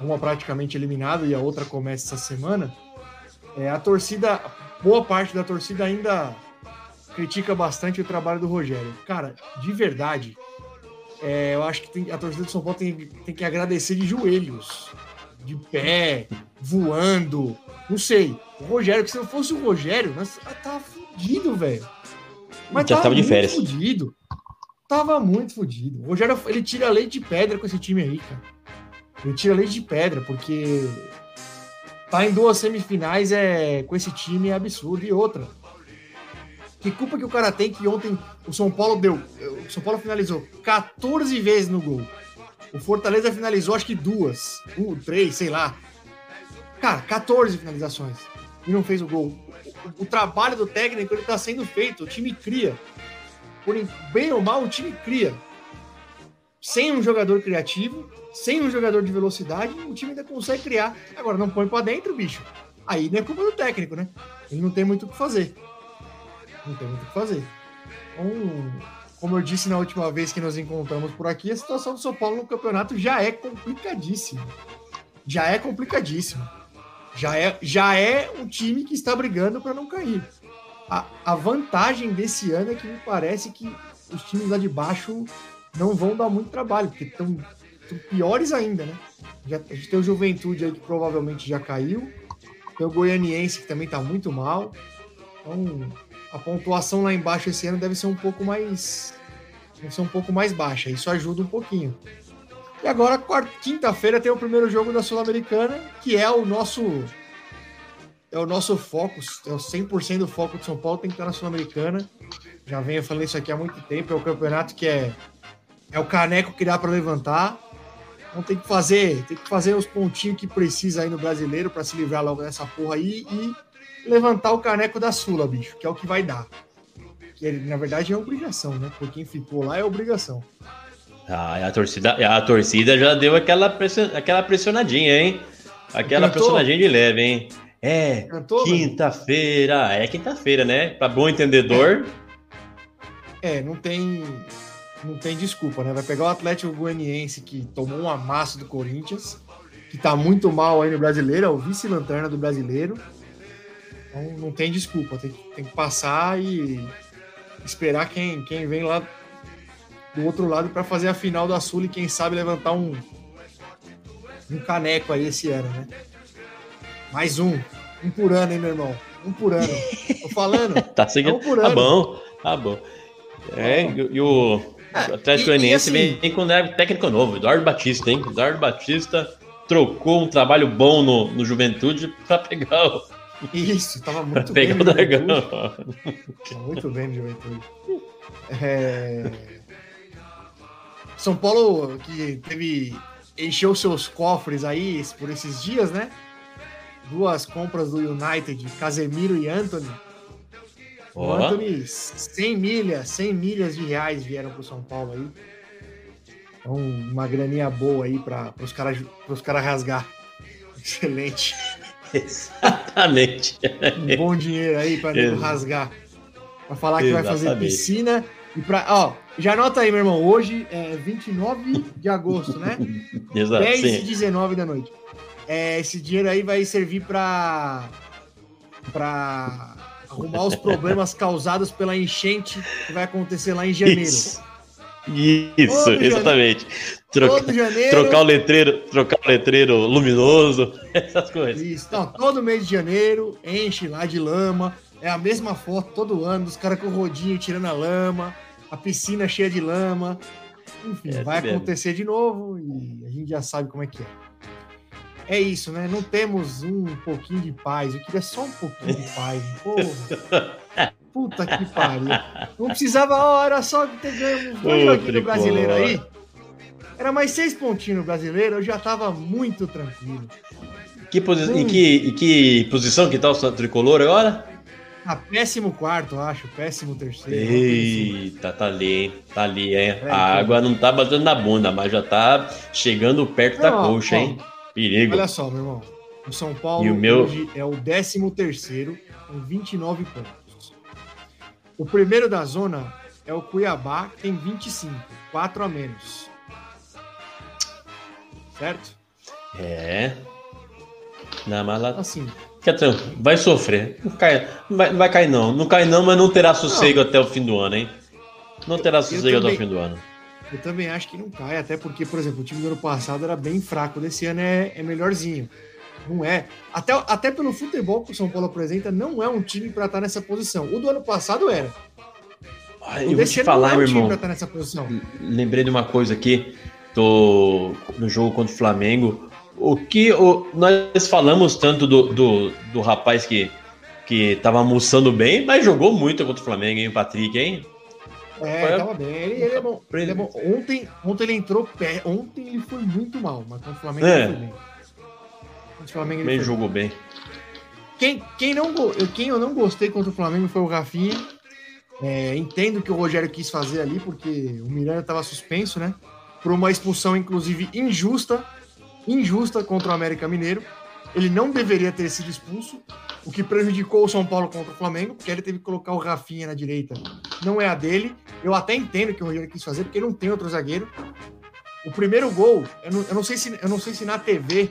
Uma praticamente eliminada e a outra começa essa semana. É, a torcida, boa parte da torcida ainda critica bastante o trabalho do Rogério. Cara, de verdade, é, eu acho que tem- a torcida do São Paulo tem, tem que agradecer de joelhos, de pé, voando, não sei. O Rogério, que se não fosse o Rogério, nós tava fudido, velho. Mas Já tava de muito férias. fudido. Tava muito fudido. O Rogério, ele tira leite de pedra com esse time aí, cara. Ele tira leite de pedra, porque tá em duas semifinais é, com esse time é absurdo. E outra, que culpa que o cara tem que ontem o São Paulo deu? O São Paulo finalizou 14 vezes no gol. O Fortaleza finalizou acho que duas, um, três, sei lá. Cara, 14 finalizações e não fez o gol. O, o trabalho do técnico ele tá sendo feito, o time cria. Por em- bem ou mal, o time cria. Sem um jogador criativo, sem um jogador de velocidade, o time ainda consegue criar. Agora não põe pra dentro, bicho. Aí não é culpa do técnico, né? Ele não tem muito o que fazer. Não tem muito o que fazer. Então, como eu disse na última vez que nos encontramos por aqui, a situação do São Paulo no campeonato já é complicadíssima. Já é complicadíssima. Já é, já é um time que está brigando para não cair. A, a vantagem desse ano é que me parece que os times lá de baixo não vão dar muito trabalho, porque estão piores ainda, né? Já, a gente tem o Juventude aí que provavelmente já caiu. Tem o Goianiense que também está muito mal. Então, a pontuação lá embaixo esse ano deve ser um pouco mais deve ser um pouco mais baixa. Isso ajuda um pouquinho. E agora, quinta-feira, tem o primeiro jogo da Sul-Americana, que é o nosso é o nosso foco, é o 100% do foco de São Paulo tem que estar na Sul-Americana. Já venho falando isso aqui há muito tempo, é o campeonato que é é o caneco que dá para levantar. Então tem que fazer, tem que fazer os pontinhos que precisa aí no brasileiro para se livrar logo dessa porra aí e levantar o caneco da Sula, bicho, que é o que vai dar. Que na verdade é obrigação, né? Por quem ficou lá é obrigação. Ah, a torcida, a torcida já deu aquela, pression, aquela pressionadinha, hein? Aquela Cantou? pressionadinha de leve, hein? É, quinta-feira. É quinta-feira, né? Pra bom entendedor. É, não tem não tem desculpa, né? Vai pegar o Atlético Goianiense que tomou um amasso do Corinthians, que tá muito mal aí no brasileiro, é o vice-lanterna do brasileiro. Então não tem desculpa, tem, que- tem que passar e esperar quem, quem vem lá do outro lado para fazer a final da Sul e quem sabe levantar um um caneco aí esse ano, né? Mais um. Um por ano, hein, meu irmão? Um por ano. Tô falando. Tá seguindo. um por Tá ano. bom, tá bom. É, e, e o Atlético e- e Goianiense assim- vem com um técnico novo, Eduardo Batista, hein? Eduardo Batista trocou um trabalho bom no, no Juventude pra pegar o, Isso, tava muito bem. pegar o Dragão. Tava Muito bem no Juventude. É... São Paulo que teve. encheu seus cofres aí por esses dias, né? Duas compras do United, Casemiro e Anthony. O Anthony, 100 milhas, 100 milhas de reais vieram pro São Paulo aí. Então, uma graninha boa aí para os caras cara rasgar. Excelente. exatamente. Um bom dinheiro aí para Exato. rasgar. Pra falar que vai fazer Exatamente. piscina. E pra, ó, já anota aí, meu irmão. Hoje é 29 de agosto, né? Exato, 10 e sim. 19 da noite. É, esse dinheiro aí vai servir para para arrumar os problemas causados pela enchente que vai acontecer lá em janeiro. Isso, exatamente. Troca- Todo janeiro. trocar o letreiro, trocar o letreiro luminoso, essas coisas. Isso. Não, todo mês de janeiro enche lá de lama. É a mesma foto todo ano, dos caras com o rodinho tirando a lama, a piscina cheia de lama. Enfim, É, vai mesmo. acontecer de novo e a gente já sabe como é que é. É isso, né? Não temos um pouquinho de paz. Eu queria só um pouquinho de paz. Porra. Puta que pariu. Não precisava, ó, era só ganho uns dois joguinhos do brasileiro aí. Era mais seis pontinhos no brasileiro, eu já tava muito tranquilo. Que posi- Hum. em, que, em que posição que tá o tricolor agora? Ah, péssimo quarto, acho. Péssimo terceiro. assim. Eita, tá ali, hein? Tá ali, hein? É, A água não tá batendo na bunda, mas já tá chegando perto da Não, ó, coxa, ó. hein? Perigo. Olha só, meu irmão. O São Paulo E o meu- hoje é o 13 terceiro com 29 pontos. O primeiro da zona é o Cuiabá, que tem 25, 4 a menos. Certo? É. Não, mas lá. Assim, Fica tranquilo. Vai sofrer. Não, cai, não, vai, não vai cair, não. Não cai, não, mas não terá sossego até o fim do ano, hein? Não terá sossego até o também- fim do ano. eu também acho que não cai, até porque, por exemplo, o time do ano passado era bem fraco, desse ano é, é melhorzinho. Não é. Até, até pelo futebol que o São Paulo apresenta, não é um time para estar nessa posição. O do ano passado era. O Eu vou te não falar, é meu irmão. posição. Lembrei de uma coisa aqui. Tô no jogo contra o Flamengo. O que o- nós falamos tanto do, do, do rapaz que, que tava almoçando bem, mas jogou muito contra o Flamengo, hein, o Patrick, hein? É, Foi- tava bem. Ele, ele é bom. Ele é bom. Ontem, ontem ele entrou pé. Ontem ele foi muito mal, mas contra o Flamengo É. ele foi bem. Contra o Flamengo ele Bem foi jogou bem. bem. Quem, quem, não, quem eu não gostei contra o Flamengo foi o Rafinha. É, entendo o que o Rogério quis fazer ali, porque o Miranda estava suspenso, né? Por uma expulsão, inclusive, injusta. Injusta contra o América Mineiro. Ele não deveria ter sido expulso, o que prejudicou o São Paulo contra o Flamengo, porque ele teve que colocar o Rafinha na direita. Não é a dele. Eu até entendo que o Rogério quis fazer, porque não tem outro zagueiro. O primeiro gol, eu não, eu não sei, se, eu não sei se na TV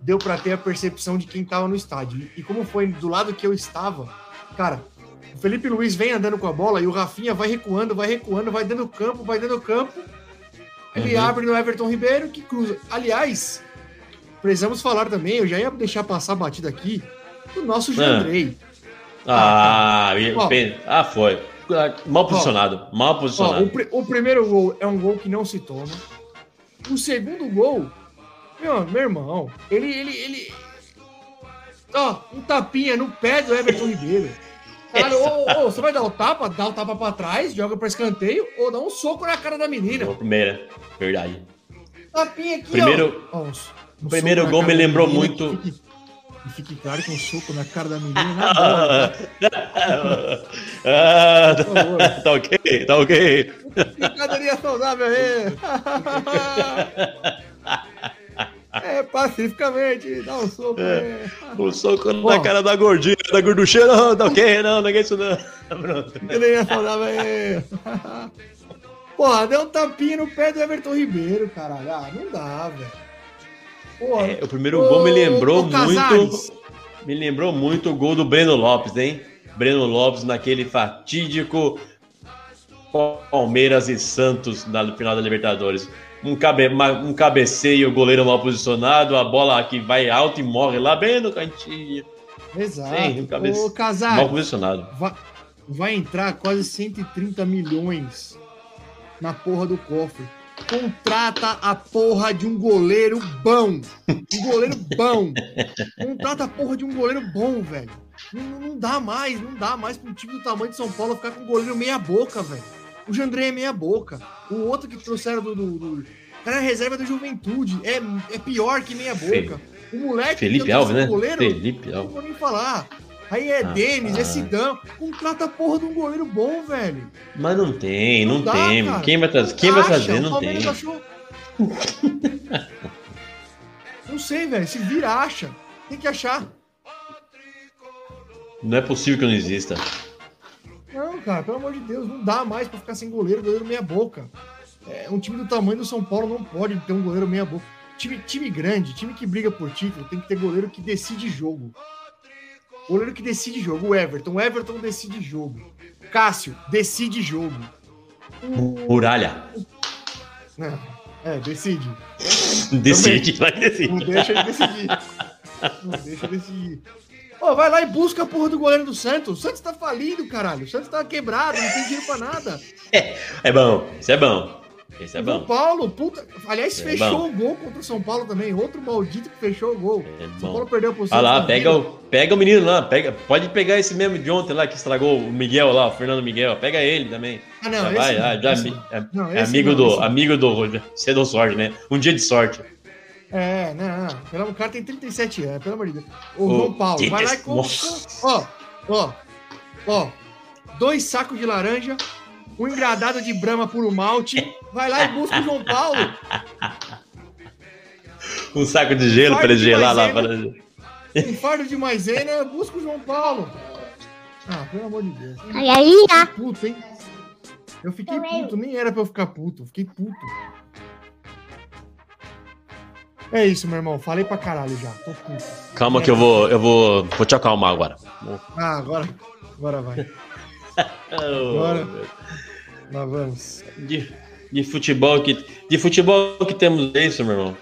deu para ter a percepção de quem estava no estádio. E como foi do lado que eu estava, cara, o Felipe Luiz vem andando com a bola e o Rafinha vai recuando, vai recuando, vai dando campo, vai dando campo. Ele Uhum. abre no Everton Ribeiro que cruza. Aliás, precisamos falar também, eu já ia deixar passar a batida aqui, do nosso Ah. Jandrei. Ah, Ó. bem- ah, foi. Mal posicionado. Mal Ó, posicionado. o, pri- o primeiro gol é um gol que não se toma. O segundo gol, meu, meu irmão, ele, ele, ele. Ó, um tapinha no pé do Everton Ribeiro. Cara, ô, ô, você vai dar o tapa, dá o tapa pra trás, joga pra escanteio, ou dá um soco na cara da menina. Foi a Primeira, verdade. Tapinha aqui, Primeiro- ó. Ó, um- um primeiro gol me lembrou menina, muito- que Fique, que fique claro que um soco na cara da menina na bola. ah, Por favor. tá ok, tá ok. Brincadeirinha saudável aí. É, pacificamente, dá um soco aí. O soco na Bom. cara da gordinha, da gorducheira, não, tá ok, não, não é isso não. Pronto. Brincadeirinha saudável aí. Porra, deu um tapinha no pé do Everton Ribeiro, caralho. Ah, não dá, velho. Porra. É, o primeiro gol me lembrou muito. Me lembrou muito o gol do Breno Lopes, hein? Breno Lopes naquele fatídico Palmeiras e Santos na final da Libertadores. Um, cabe, uma- um cabeceio, o goleiro mal posicionado, a bola que vai alto e morre lá bem no cantinho. Exato. Sim, cabeça- Ô, Mal Casares, posicionado. vai, vai entrar quase 130 milhões na porra do cofre. Contrata a porra de um goleiro bom. Um goleiro bom. Contrata a porra de um goleiro bom, velho. Não, não dá mais, não dá mais pra um time do tamanho de São Paulo ficar com um goleiro meia boca, velho. O Jandré é meia boca. O outro que trouxeram do. do, do... o cara é reserva da juventude. É, é pior que meia boca. O moleque Felipe que Alves, né? goleiro, Felipe não Alves. vou nem falar. Aí é Ah, Denis, é ah. Sidão. Contrata a porra de um goleiro bom, velho. Mas não tem, não, dá, tem. cara. Quem vai trazer? Não Quem vai trazer? Não tem. Achou. não sei, velho. Se vira, acha. Tem que achar. Não é possível que não exista. Não, cara, pelo amor de Deus, não dá mais pra ficar sem goleiro, goleiro meia boca. É, um time do tamanho do São Paulo não pode ter um goleiro meia boca. Time, time grande, time que briga por título, tem que ter goleiro que decide jogo. Goleiro que decide jogo. O Everton. O Everton decide jogo. Cássio, decide jogo. Muralha. Não, é, decide. Decide, vai decidir. Não deixa ele decidir. Não deixa ele decidir. Ô, vai lá e busca a porra do goleiro do Santos. O Santos tá falindo, caralho. O Santos tá quebrado, não tem dinheiro pra nada. É bom, isso é bom. Isso é São bom. Paulo, puta. Aliás, É fechou bom. o gol contra o São Paulo também. Outro maldito que fechou o gol. É São. Paulo perdeu pro Olha lá, Santos, pega o, pega o menino lá, pega, pode pegar esse mesmo de ontem lá que estragou o Miguel lá, o Fernando Miguel, pega ele também. Ah, não, já esse vai, não, já esse não. é, Não, é esse amigo não, do, esse não. amigo do, você deu sorte, né? Um dia de sorte. É, não, não. Pelo- O cara tem 37 anos, pelo amor de Deus. O Ô, João Paulo, vai lá e compra. Ó, ó, ó. Dois sacos de laranja, um engradado de brama puro malte. Vai lá e busca o João Paulo. Um saco de gelo Fardo para ele gelar lá. Para... Um fardo de maisena, busca o João Paulo. Ah, pelo amor de Deus. Ai, aí, Fiquei puto, hein? Eu fiquei puto, nem era pra eu ficar puto, eu fiquei puto. É isso, meu irmão. Falei pra caralho já. Tô puto. Calma que eu vou, eu vou, vou te acalmar agora. Ah, agora, agora vai. Agora. Lá vamos. De, de futebol que, de futebol que temos isso, meu irmão.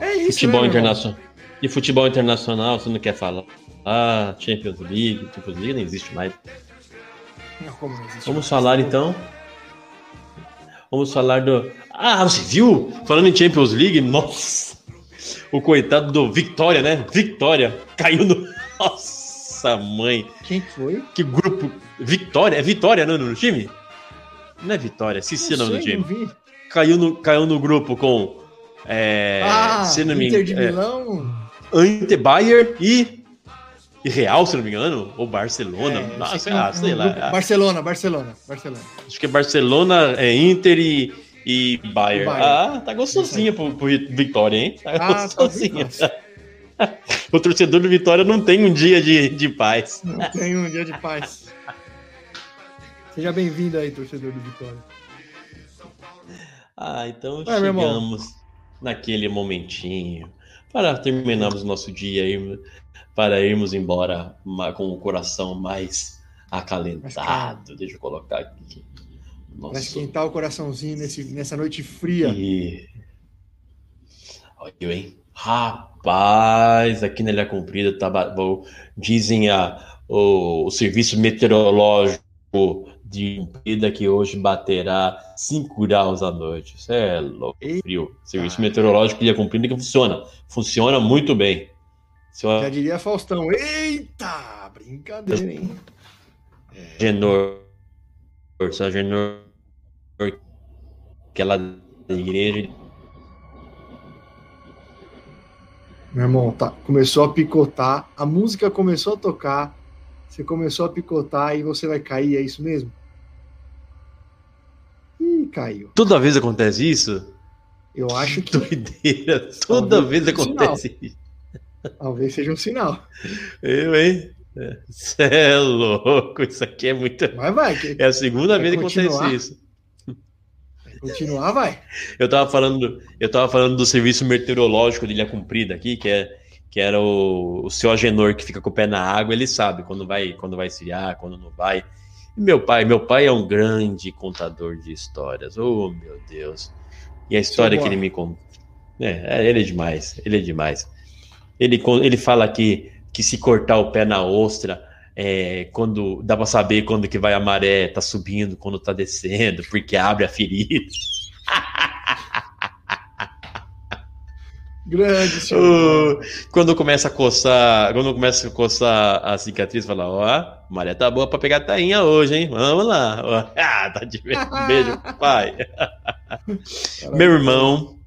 É isso, Futebol né, internacional. De futebol internacional, você não quer falar? Ah, Champions League, Champions League não existe mais. Não, como não existe? Vamos falar então. Vamos falar do. Ah, você viu? Falando em Champions League, nossa! O coitado do Victoria, né? Victoria caiu no. Nossa, mãe! Quem que foi? Que grupo. Vitória? É Vitória não, no time? Não é Vitória, o Não sei, time. Caiu no, caiu no grupo com. É, ah, se não me Inter de. É, Milão. Ante Bayern e. E Real, se não me engano, ou Barcelona, É, ah, sei lá, sei lá. Barcelona, Barcelona, Barcelona. Acho que é Barcelona, é Inter e, e Bayern. Bayern. Ah, tá gostosinha pro, pro Vitória, hein? Tá Ah, tá gostosinha. fácil. o torcedor do Vitória não tem um dia de, de paz. Não tem um dia de paz. Seja bem-vindo aí, torcedor do Vitória. Ah, então Vai, chegamos naquele momentinho para terminarmos o nosso dia e para irmos embora com o coração mais acalentado. Deixa eu colocar aqui. Nossa. esquentar o coraçãozinho nesse, nessa noite fria. E... Olha, eu, hein? Rapaz, aqui na Ilha Comprida tá, o- dizem a, o, o serviço meteorológico de Comprida que hoje baterá 5 graus à noite. Isso é louco, frio. Serviço meteorológico de Ilha Comprida que funciona. Funciona muito bem. Já diria Faustão. Eita! Brincadeira, hein? Agenor, seu Agenor, que é lá da igreja, Meu irmão, tá, começou a picotar, a música começou a tocar, você começou a picotar e você vai cair, é isso mesmo? Ih, caiu. toda vez acontece isso? Eu acho que Doideira, toda Talvez vez acontece isso. Talvez seja um sinal. Eu, hein? Você é louco, isso aqui é muito. Mas vai, que É a segunda Quer vez que acontece isso. continuar, vai. Eu tava falando, eu tava falando do serviço meteorológico de Ilha Comprida aqui, que é que era o, o seu Agenor que fica com o pé na água, ele sabe quando vai, quando vai esfriar, quando não vai. E meu pai, meu pai é um grande contador de histórias. Oh, meu Deus. E a história que ele me conta. É, ele é demais, ele é demais. Ele, ele fala que, que se cortar o pé na ostra, é, quando dá para saber quando que vai a maré, tá subindo, quando tá descendo, porque abre a ferida. Grande, senhor. Uh, quando começa a coçar, quando começa a coçar a cicatriz, fala, ó, maré tá boa pra pegar tainha hoje, hein? Vamos lá. Ah, tá de beijo, pai. Meu irmão,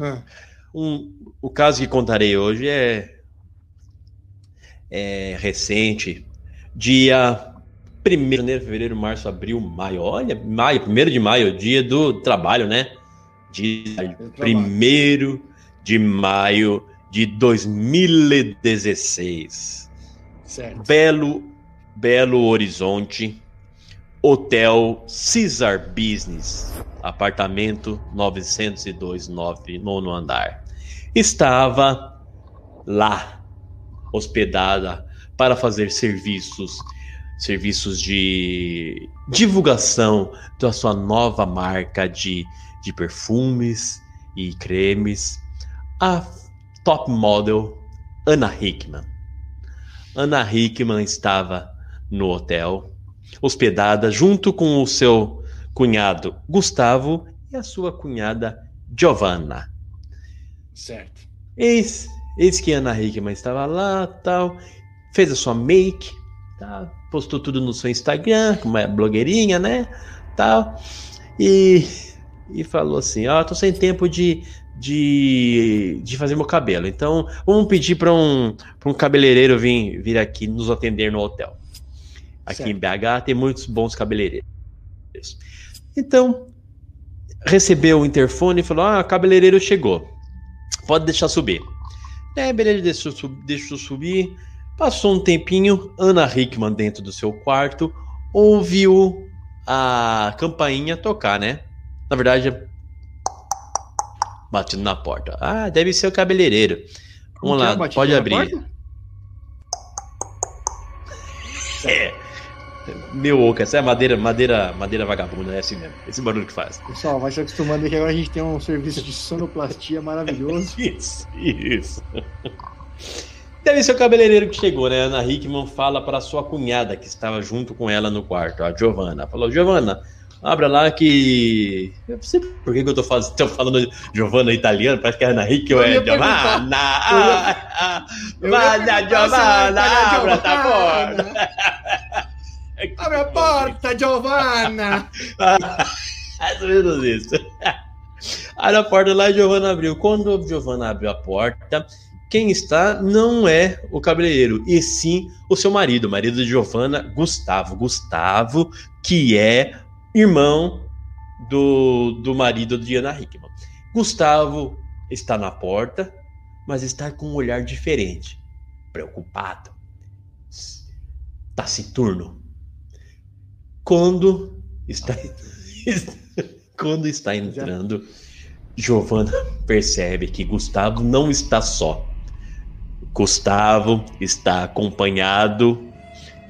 Ah, um- o caso que contarei hoje é, é recente, dia 1 de janeiro, fevereiro, março, abril, maio. Olha, maio, 1 de maio, dia do trabalho, né? Dia trabalho. 1 de maio de 2016. certo. Belo, Belo Horizonte, Hotel Caesar Business, apartamento 902, nove- nono andar. Estava lá, hospedada, para fazer serviços, serviços de divulgação da sua nova marca de, de perfumes e cremes, a top model Ana Hickman. Ana Hickman estava no hotel, hospedada junto com o seu cunhado Gustavo e a sua cunhada Giovanna. Certo. Eis, eis que Ana Hickman estava lá, tal, fez a sua make, tá, postou tudo no seu Instagram, como é blogueirinha, né, tal, e, e falou assim, ó, tô sem tempo de, de, de fazer meu cabelo, então vamos pedir para um, pra um cabeleireiro vir, vir aqui nos atender no hotel. Aqui em BH tem muitos bons cabeleireiros. Então, recebeu o interfone e falou, ah, o cabeleireiro chegou pode deixar subir. É, beleza, deixa eu, subir. Passou um tempinho, Ana Hickman dentro do seu quarto ouviu a campainha tocar, né? Na verdade, batendo na porta. Ah, deve ser o cabeleireiro. Vamos lá, pode abrir. É. Meu oco, essa é madeira, madeira, madeira vagabunda, é assim mesmo. Esse barulho que faz. Pessoal, vai se acostumando que agora a gente tem um serviço de sonoplastia maravilhoso. Isso, isso. Deve ser o cabeleireiro que chegou, né? Ana Hickman fala para sua cunhada que estava junto com ela no quarto, a Giovanna. Falou: Giovanna, abra lá que. Eu não sei por que, que eu tô, faz... tô falando Giovanna italiano, parece que é Ana Hickman Eu é Giovanna. Ah, ah, Giovanna, era abra essa Giovanna. porta. Abre a porta, Giovanna! Mais ou menos isso. Abre a porta lá e Giovanna abriu. Quando Giovanna abriu a porta, quem está não é o cabeleireiro, e sim o seu marido, o marido de Giovanna, Gustavo. Gustavo, que é irmão do, do marido de Ana Hickman. Gustavo está na porta, mas está com um olhar diferente, preocupado, taciturno. Quando está quando está entrando, Giovanna percebe que Gustavo não está só. Gustavo está acompanhado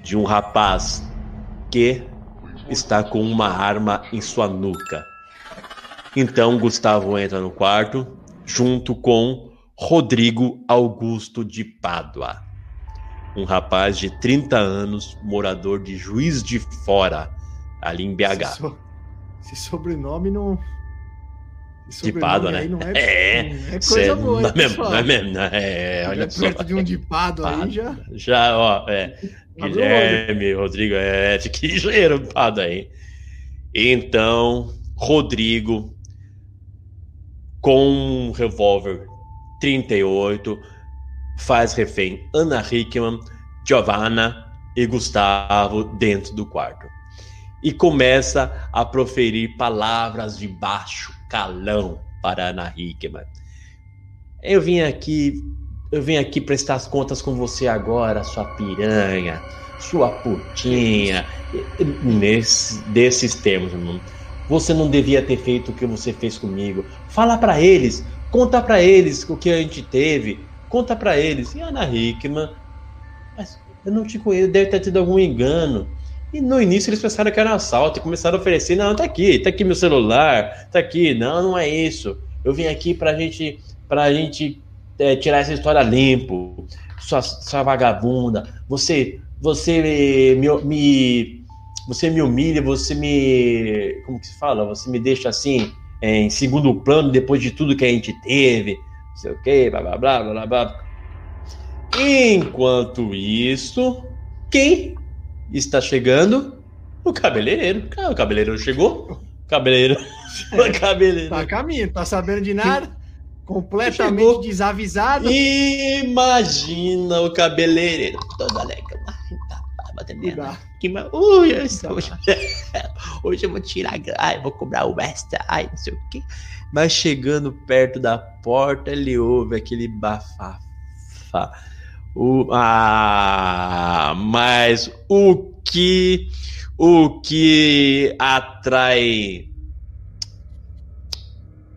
de um rapaz que está com uma arma em sua nuca. Então Gustavo entra no quarto junto com Rodrigo Augusto de Pádua, um rapaz de 30 anos, morador de Juiz de Fora, ali em BH. Esse, so- esse sobrenome não. esse De sobrenome Pádua, né? Não é, É, não é coisa boa, não é mesmo, não é mesmo, não é, olha só. perto de um de Pádua Pádua. aí já. Já, ó, é. Guilherme, Rodrigo, é, de que ligeiro pado aí. Então, Rodrigo, com um revólver 38, faz refém Ana Hickman, Giovanna e Gustavo dentro do quarto. E começa a proferir palavras de baixo calão para Ana Hickman. Eu vim aqui eu venho aqui prestar as contas com você agora, sua piranha, sua putinha. Nesse, desses termos, irmão. Você não devia ter feito o que você fez comigo. Fala pra eles, conta pra eles o que a gente teve. Conta pra eles. E Ana Hickman, mas eu não te conheço, deve ter tido algum engano. E no início eles pensaram que era um assalto e começaram a oferecer: não, tá aqui, tá aqui meu celular, tá aqui. Não, não é isso. Eu vim aqui pra gente, pra gente é, tirar essa história limpo. Sua, sua vagabunda, você, você me, me, você me humilha, você me, como que se fala? Você me deixa assim em segundo plano depois de tudo que a gente teve, não sei o que, blá blá blá blá blá. Enquanto isso, quem está chegando? O cabeleireiro. Ah, o cabeleireiro chegou. O cabeleireiro. O cabeleireiro. Tá a caminho, tá sabendo de nada? Completamente Chegou. desavisado. Imagina o cabeleireiro todo alegre. Tá, tá Ui, hoje, hoje eu vou tirar, ai, vou cobrar o extra, ai, não sei o quê. Mas chegando perto da porta, ele ouve aquele bafafá. O, ah, mas o que o que atrai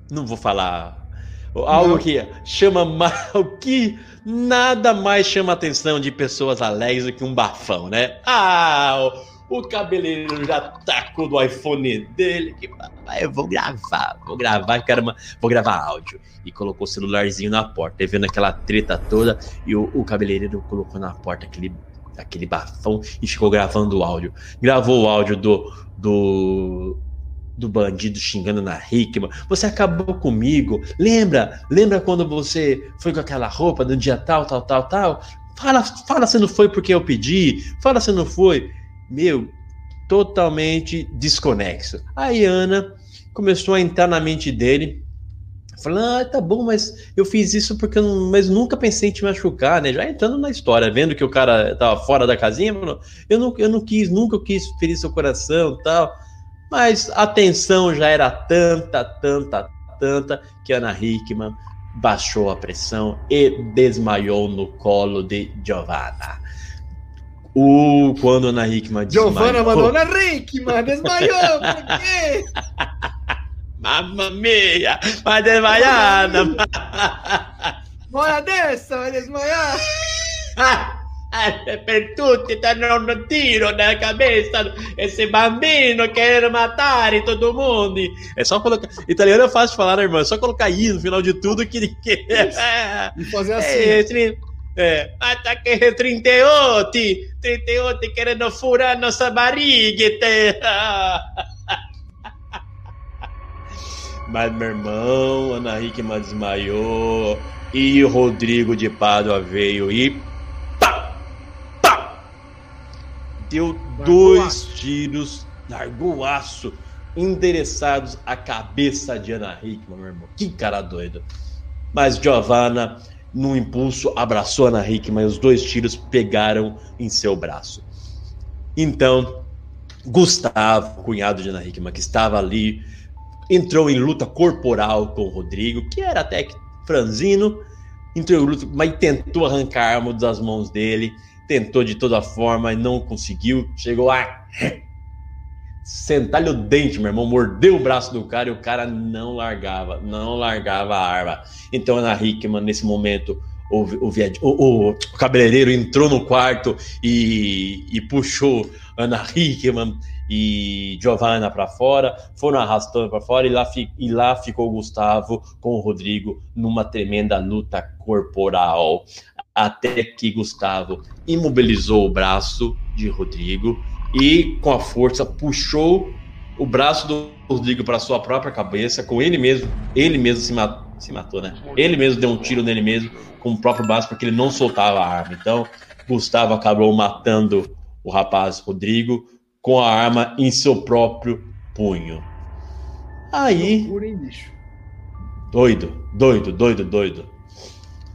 não vou falar algo Não. que chama o que nada mais chama a atenção de pessoas alegres do que um bafão, né? Ah, o, cabeleireiro já tacou do iPhone dele que papai, eu vou gravar, vou gravar, caramba, vou gravar áudio e colocou o celularzinho na porta, e vendo aquela treta toda e o, o cabeleireiro colocou na porta aquele aquele bafão e ficou gravando o áudio. Gravou o áudio do do do bandido xingando na Hickman. Você acabou comigo. Lembra? Lembra quando você foi com aquela roupa no dia tal, tal, tal, tal? Fala, fala se não foi porque eu pedi. Fala se não foi. Meu, totalmente desconexo. Aí Ana começou a entrar na mente dele. Falando, ah, tá bom, mas eu fiz isso porque eu não, mas nunca pensei em te machucar, né? Já entrando na história, vendo que o cara tava fora da casinha, falou, eu não, eu não quis, nunca quis ferir seu coração tal. Mas a tensão já era tanta, tanta, tanta que Ana Hickman baixou a pressão e desmaiou no colo de Giovanna. O, quando Ana Hickman Giovanna desmaiou- mandou na Rick, mano. Desmaiou, por quê? Mamma mia, ma desmaiada! Bora dessa, vai desmaiar. Eh, per tutti danno un tiro nella cabeça esse bambino quer matar todo mundo. É só colocar. Italiano é fácil de falar, né, irmão? É só colocar I no final de tudo que ele quer. E fazer assim. É, tri- é. Ataque 38, 38 querendo furar nossa barriga. Mas meu irmão, Ana Hickman desmaiou e o Rodrigo de Pádua veio e pá, pá, deu dois tiros, largou o aço, endereçados à cabeça de Ana Hickman, meu irmão. Que cara doido. Mas Giovanna, num impulso, abraçou Ana Hickman e os dois tiros pegaram em seu braço. Então, Gustavo, cunhado de Ana Hickman, que estava ali, entrou em luta corporal com o Rodrigo, que era até que franzino, entrou em luta, mas tentou arrancar a arma das mãos dele, tentou de toda forma e não conseguiu, chegou a sentar-lhe o dente, meu irmão, mordeu o braço do cara e o cara não largava, não largava a arma. Então Ana Hickman, nesse momento, o, o, o- o- cabeleireiro entrou no quarto e, e puxou Ana Hickman e Giovanna para fora, foram arrastando para fora e lá, e lá ficou Gustavo com o Rodrigo numa tremenda luta corporal. Até que Gustavo imobilizou o braço de Rodrigo e, com a força, puxou o braço do Rodrigo para sua própria cabeça, com ele mesmo. Ele mesmo se, ma- se matou, né? Ele mesmo deu um tiro nele mesmo com o próprio braço, porque ele não soltava a arma. Então, Gustavo acabou matando o rapaz Rodrigo com a arma em seu próprio punho. Aí, Loucura, hein, bicho? doido, doido, doido, doido.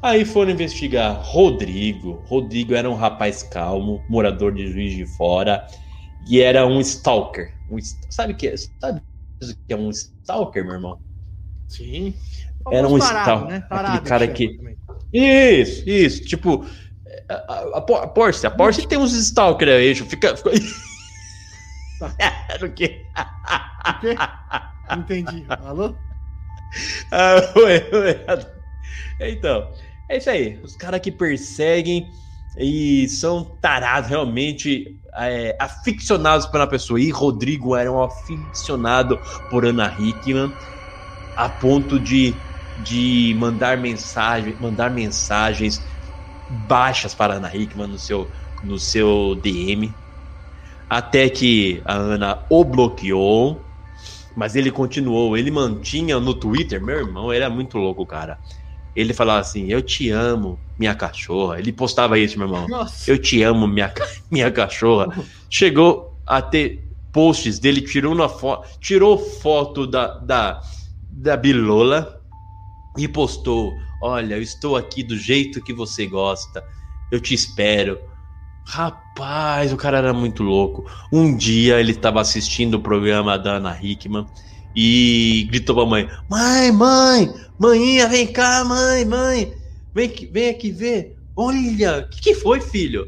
Aí foram investigar Rodrigo. Rodrigo era um rapaz calmo, morador de Juiz de Fora, e era um stalker. Um, sabe o que é? Sabe o que é um stalker, meu irmão? Sim. Era um Famoso stal- né? aquele cara que- também. Isso, isso. Tipo, a, a- a a Porsche, a Porsche tem uns stalker aí, fica. fica... Era o quê? O quê? Entendi. Alô? Ah, ué, ué. Então, é isso aí. Os caras que perseguem e são tarados, realmente é, aficionados pela pessoa. E Rodrigo era um aficionado por Ana Hickman, a ponto de, de mandar, mensagem, mandar mensagens baixas para Ana Hickman no seu, no seu DM. Até que a Ana o bloqueou, mas ele continuou, ele mantinha no Twitter, meu irmão, era muito louco, cara. Ele falava assim: Eu te amo, minha cachorra. Ele postava isso, meu irmão. Nossa. Eu te amo, minha, minha cachorra. Chegou a ter posts dele, tirou uma foto, tirou foto da, da, da Bilola e postou: Olha, eu estou aqui do jeito que você gosta. Eu te espero. Rapaz, o cara era muito louco. Um dia ele estava assistindo o programa da Ana Hickman e gritou pra mãe: Mãe, mãe, Maninha, vem cá, mãe, mãe. Vem, aqui- vem aqui ver. Olha, o que, que foi, filho?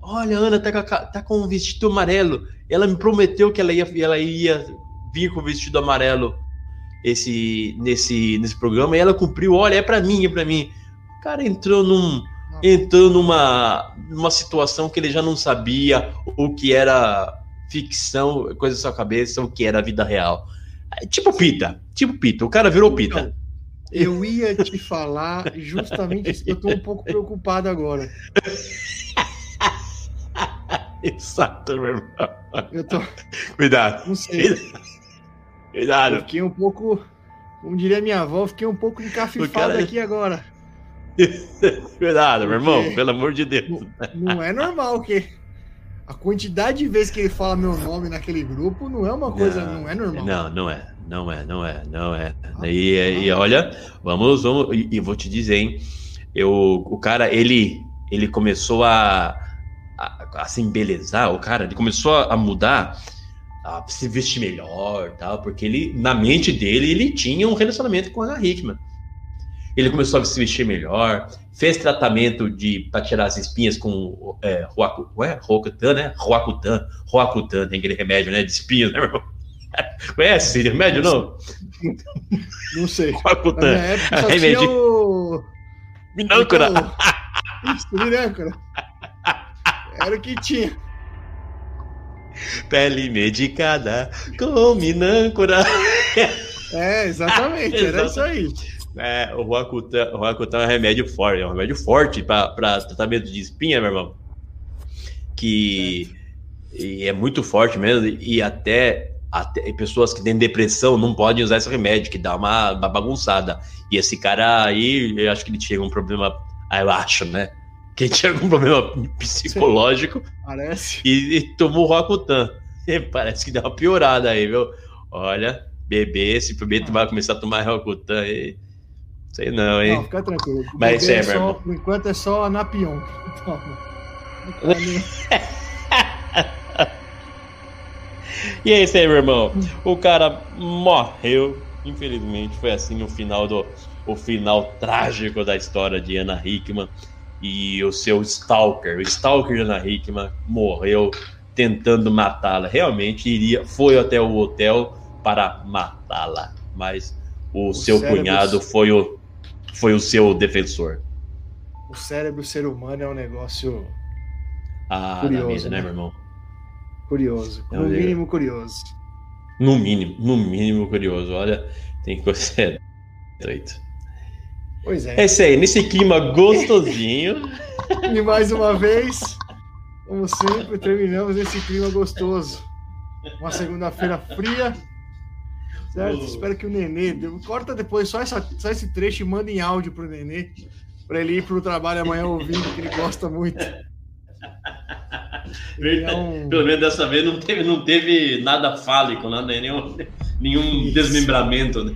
Olha, a Ana tá tá com um vestido amarelo. Ela me prometeu que ela ia, ela ia vir com o vestido amarelo esse, nesse, nesse programa e ela cumpriu. Olha, é pra mim, é pra mim. O cara entrou num. Entrou numa, numa situação que ele já não sabia o que era ficção, coisa da sua cabeça, o que era a vida real. É Tipo Pita, tipo Pita. O cara virou Pita. Eu ia te falar justamente isso. Eu tô um pouco preocupado agora. Exato, meu irmão. Eu tô, Cuidado, não sei. Eu cuidado. fiquei um pouco, como diria minha avó, eu fiquei um pouco encafifado cara- aqui agora. Cuidado, meu irmão, Porque- pelo amor de Deus. Não, não é normal que a quantidade de vezes que ele fala meu nome naquele grupo não é uma coisa, não, é normal. Não, não é, não é, não é, não é. E, e olha, vamos, vamos, e, e vou te dizer, hein? Eu, o cara, ele, ele começou a, a, a se embelezar, o cara, ele começou a, a mudar, a se vestir melhor, tal, porque ele, na mente dele, ele tinha um relacionamento com a Hickman. Ele começou a se vestir melhor, fez tratamento de para tirar as espinhas com é, ué, Roacutan, né? Roacutan, Roacutan, tem aquele remédio, né, de espinhas, né, meu irmão? Conhece esse remédio, não? Não sei. Roacutan. tinha Remédio. o. Minâncora. Isso, minâncora. Era o que tinha. Pele medicada com minâncora. É, exatamente, era isso aí. É, o Roacutan, o Roacutan é um remédio forte, é um remédio forte para tratamento de espinha, meu irmão. Que e é muito forte mesmo, e até, até pessoas que têm depressão não podem usar esse remédio, que dá uma, uma bagunçada. E esse cara aí, eu acho que ele tinha um problema, ah, eu acho, né? Que ele tinha algum problema psicológico Parece. e, e tomou o Roacutan. E Parece que deu uma piorada aí, viu? Olha, bebê, se bebê tu vai começar a tomar Roacutan aí. Sei não, hein? Não, fica tranquilo. Mas é, é só, por enquanto é só anapion. Toma. E é isso aí, meu irmão. O cara morreu. Infelizmente, foi assim o final do o final trágico da história de Ana Hickman e o seu stalker, o stalker de Ana Hickman morreu tentando matá-la. Realmente iria, foi até o hotel para matá-la, mas o, O seu cérebro- cunhado foi o foi o seu defensor. O cérebro ser humano é um negócio Ah, Curioso, mesa, né, né? meu irmão? curioso. Não, No eu- mínimo curioso. No mínimo, no mínimo curioso. Olha, tem coisa é doido. Pois é. É isso aí, nesse clima gostosinho. E mais uma vez, como sempre, terminamos esse clima gostoso. Uma segunda-feira fria. Certo? Oh. Espero que o Nenê. Corta depois só, essa, só esse trecho e manda em áudio pro Nenê. Pra ele ir pro trabalho amanhã ouvindo, que ele gosta muito. É Pelo menos dessa vez não teve, não teve nada fálico, né? nenhum, nenhum desmembramento. Né?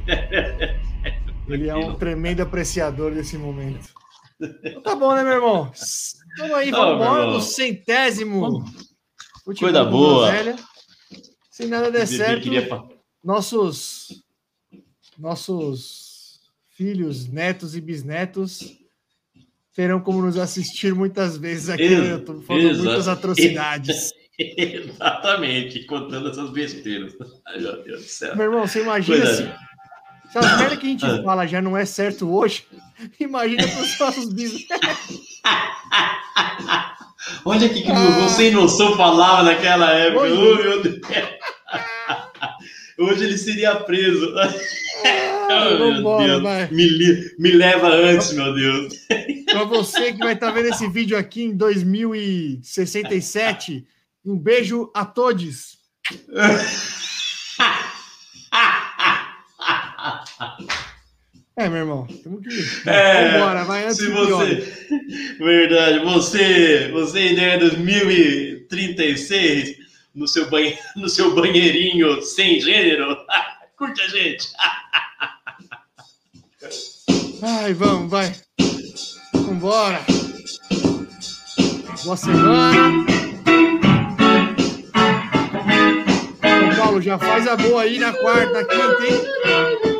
Ele é um tremendo apreciador desse momento. Então tá bom, né, meu irmão? Vamos aí, Tá, vamos embora no centésimo. Coisa boa. groselha. Se nada der certo, Queria nossos nossos filhos, netos e bisnetos terão como nos assistir muitas vezes aqui Ex- no YouTube, falando muitas atrocidades. Exatamente, contando essas besteiras. Ai, meu Deus do céu. Meu irmão, você imagina se, Se as merda que a gente Ah. fala já não é certo hoje, imagina para os nossos bisnetos. Olha que, que Ah. você noção falava naquela época. Hoje- Oh, meu Deus. Hoje ele seria preso. Oh, Deus. vai. Me, li- me leva antes, meu Deus. Para você que vai estar vendo esse vídeo aqui em 2067, um beijo a todos. É, meu irmão, temos que. É, Vambora, vai antes Se você. Verdade, você. Você ainda é 2036 no seu, banhe... no seu banheirinho sem gênero. Curte a gente. Ai, vamos, vai. Vambora. Boa semana. São Paulo, já faz a boa aí na quarta, quinta, hein?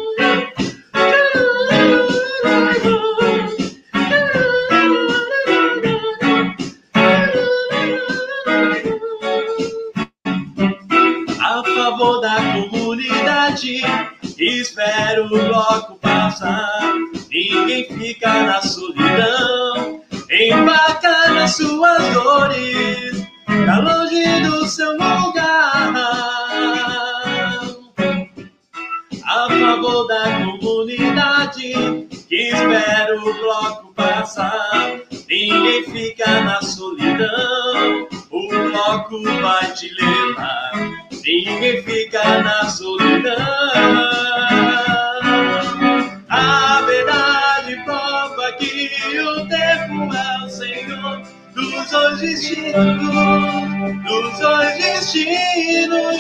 Espero o bloco passar. Ninguém fica na solidão, embarca nas suas dores, tá longe do seu lugar. A favor da comunidade, espero o bloco passar. Ninguém fica na solidão, o bloco vai te levar. Ninguém fica na solidão. Dois destinos, dos dois destinos.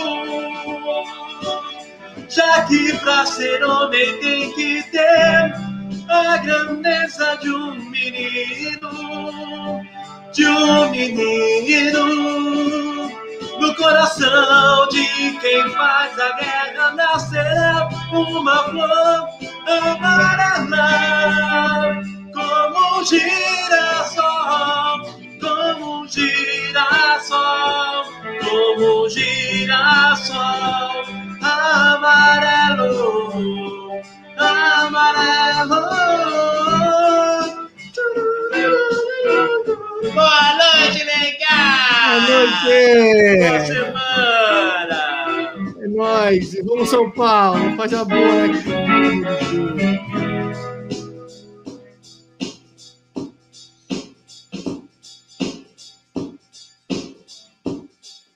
Já que pra ser homem tem que ter a grandeza de um menino, de um menino. No coração de quem faz a guerra nascerá uma flor amarela, como um girassol, como um girassol amarelo, amarelo. Boa noite, legal! Boa noite! Boa semana! É nóis! Vamos São Paulo! Faz a boa aqui!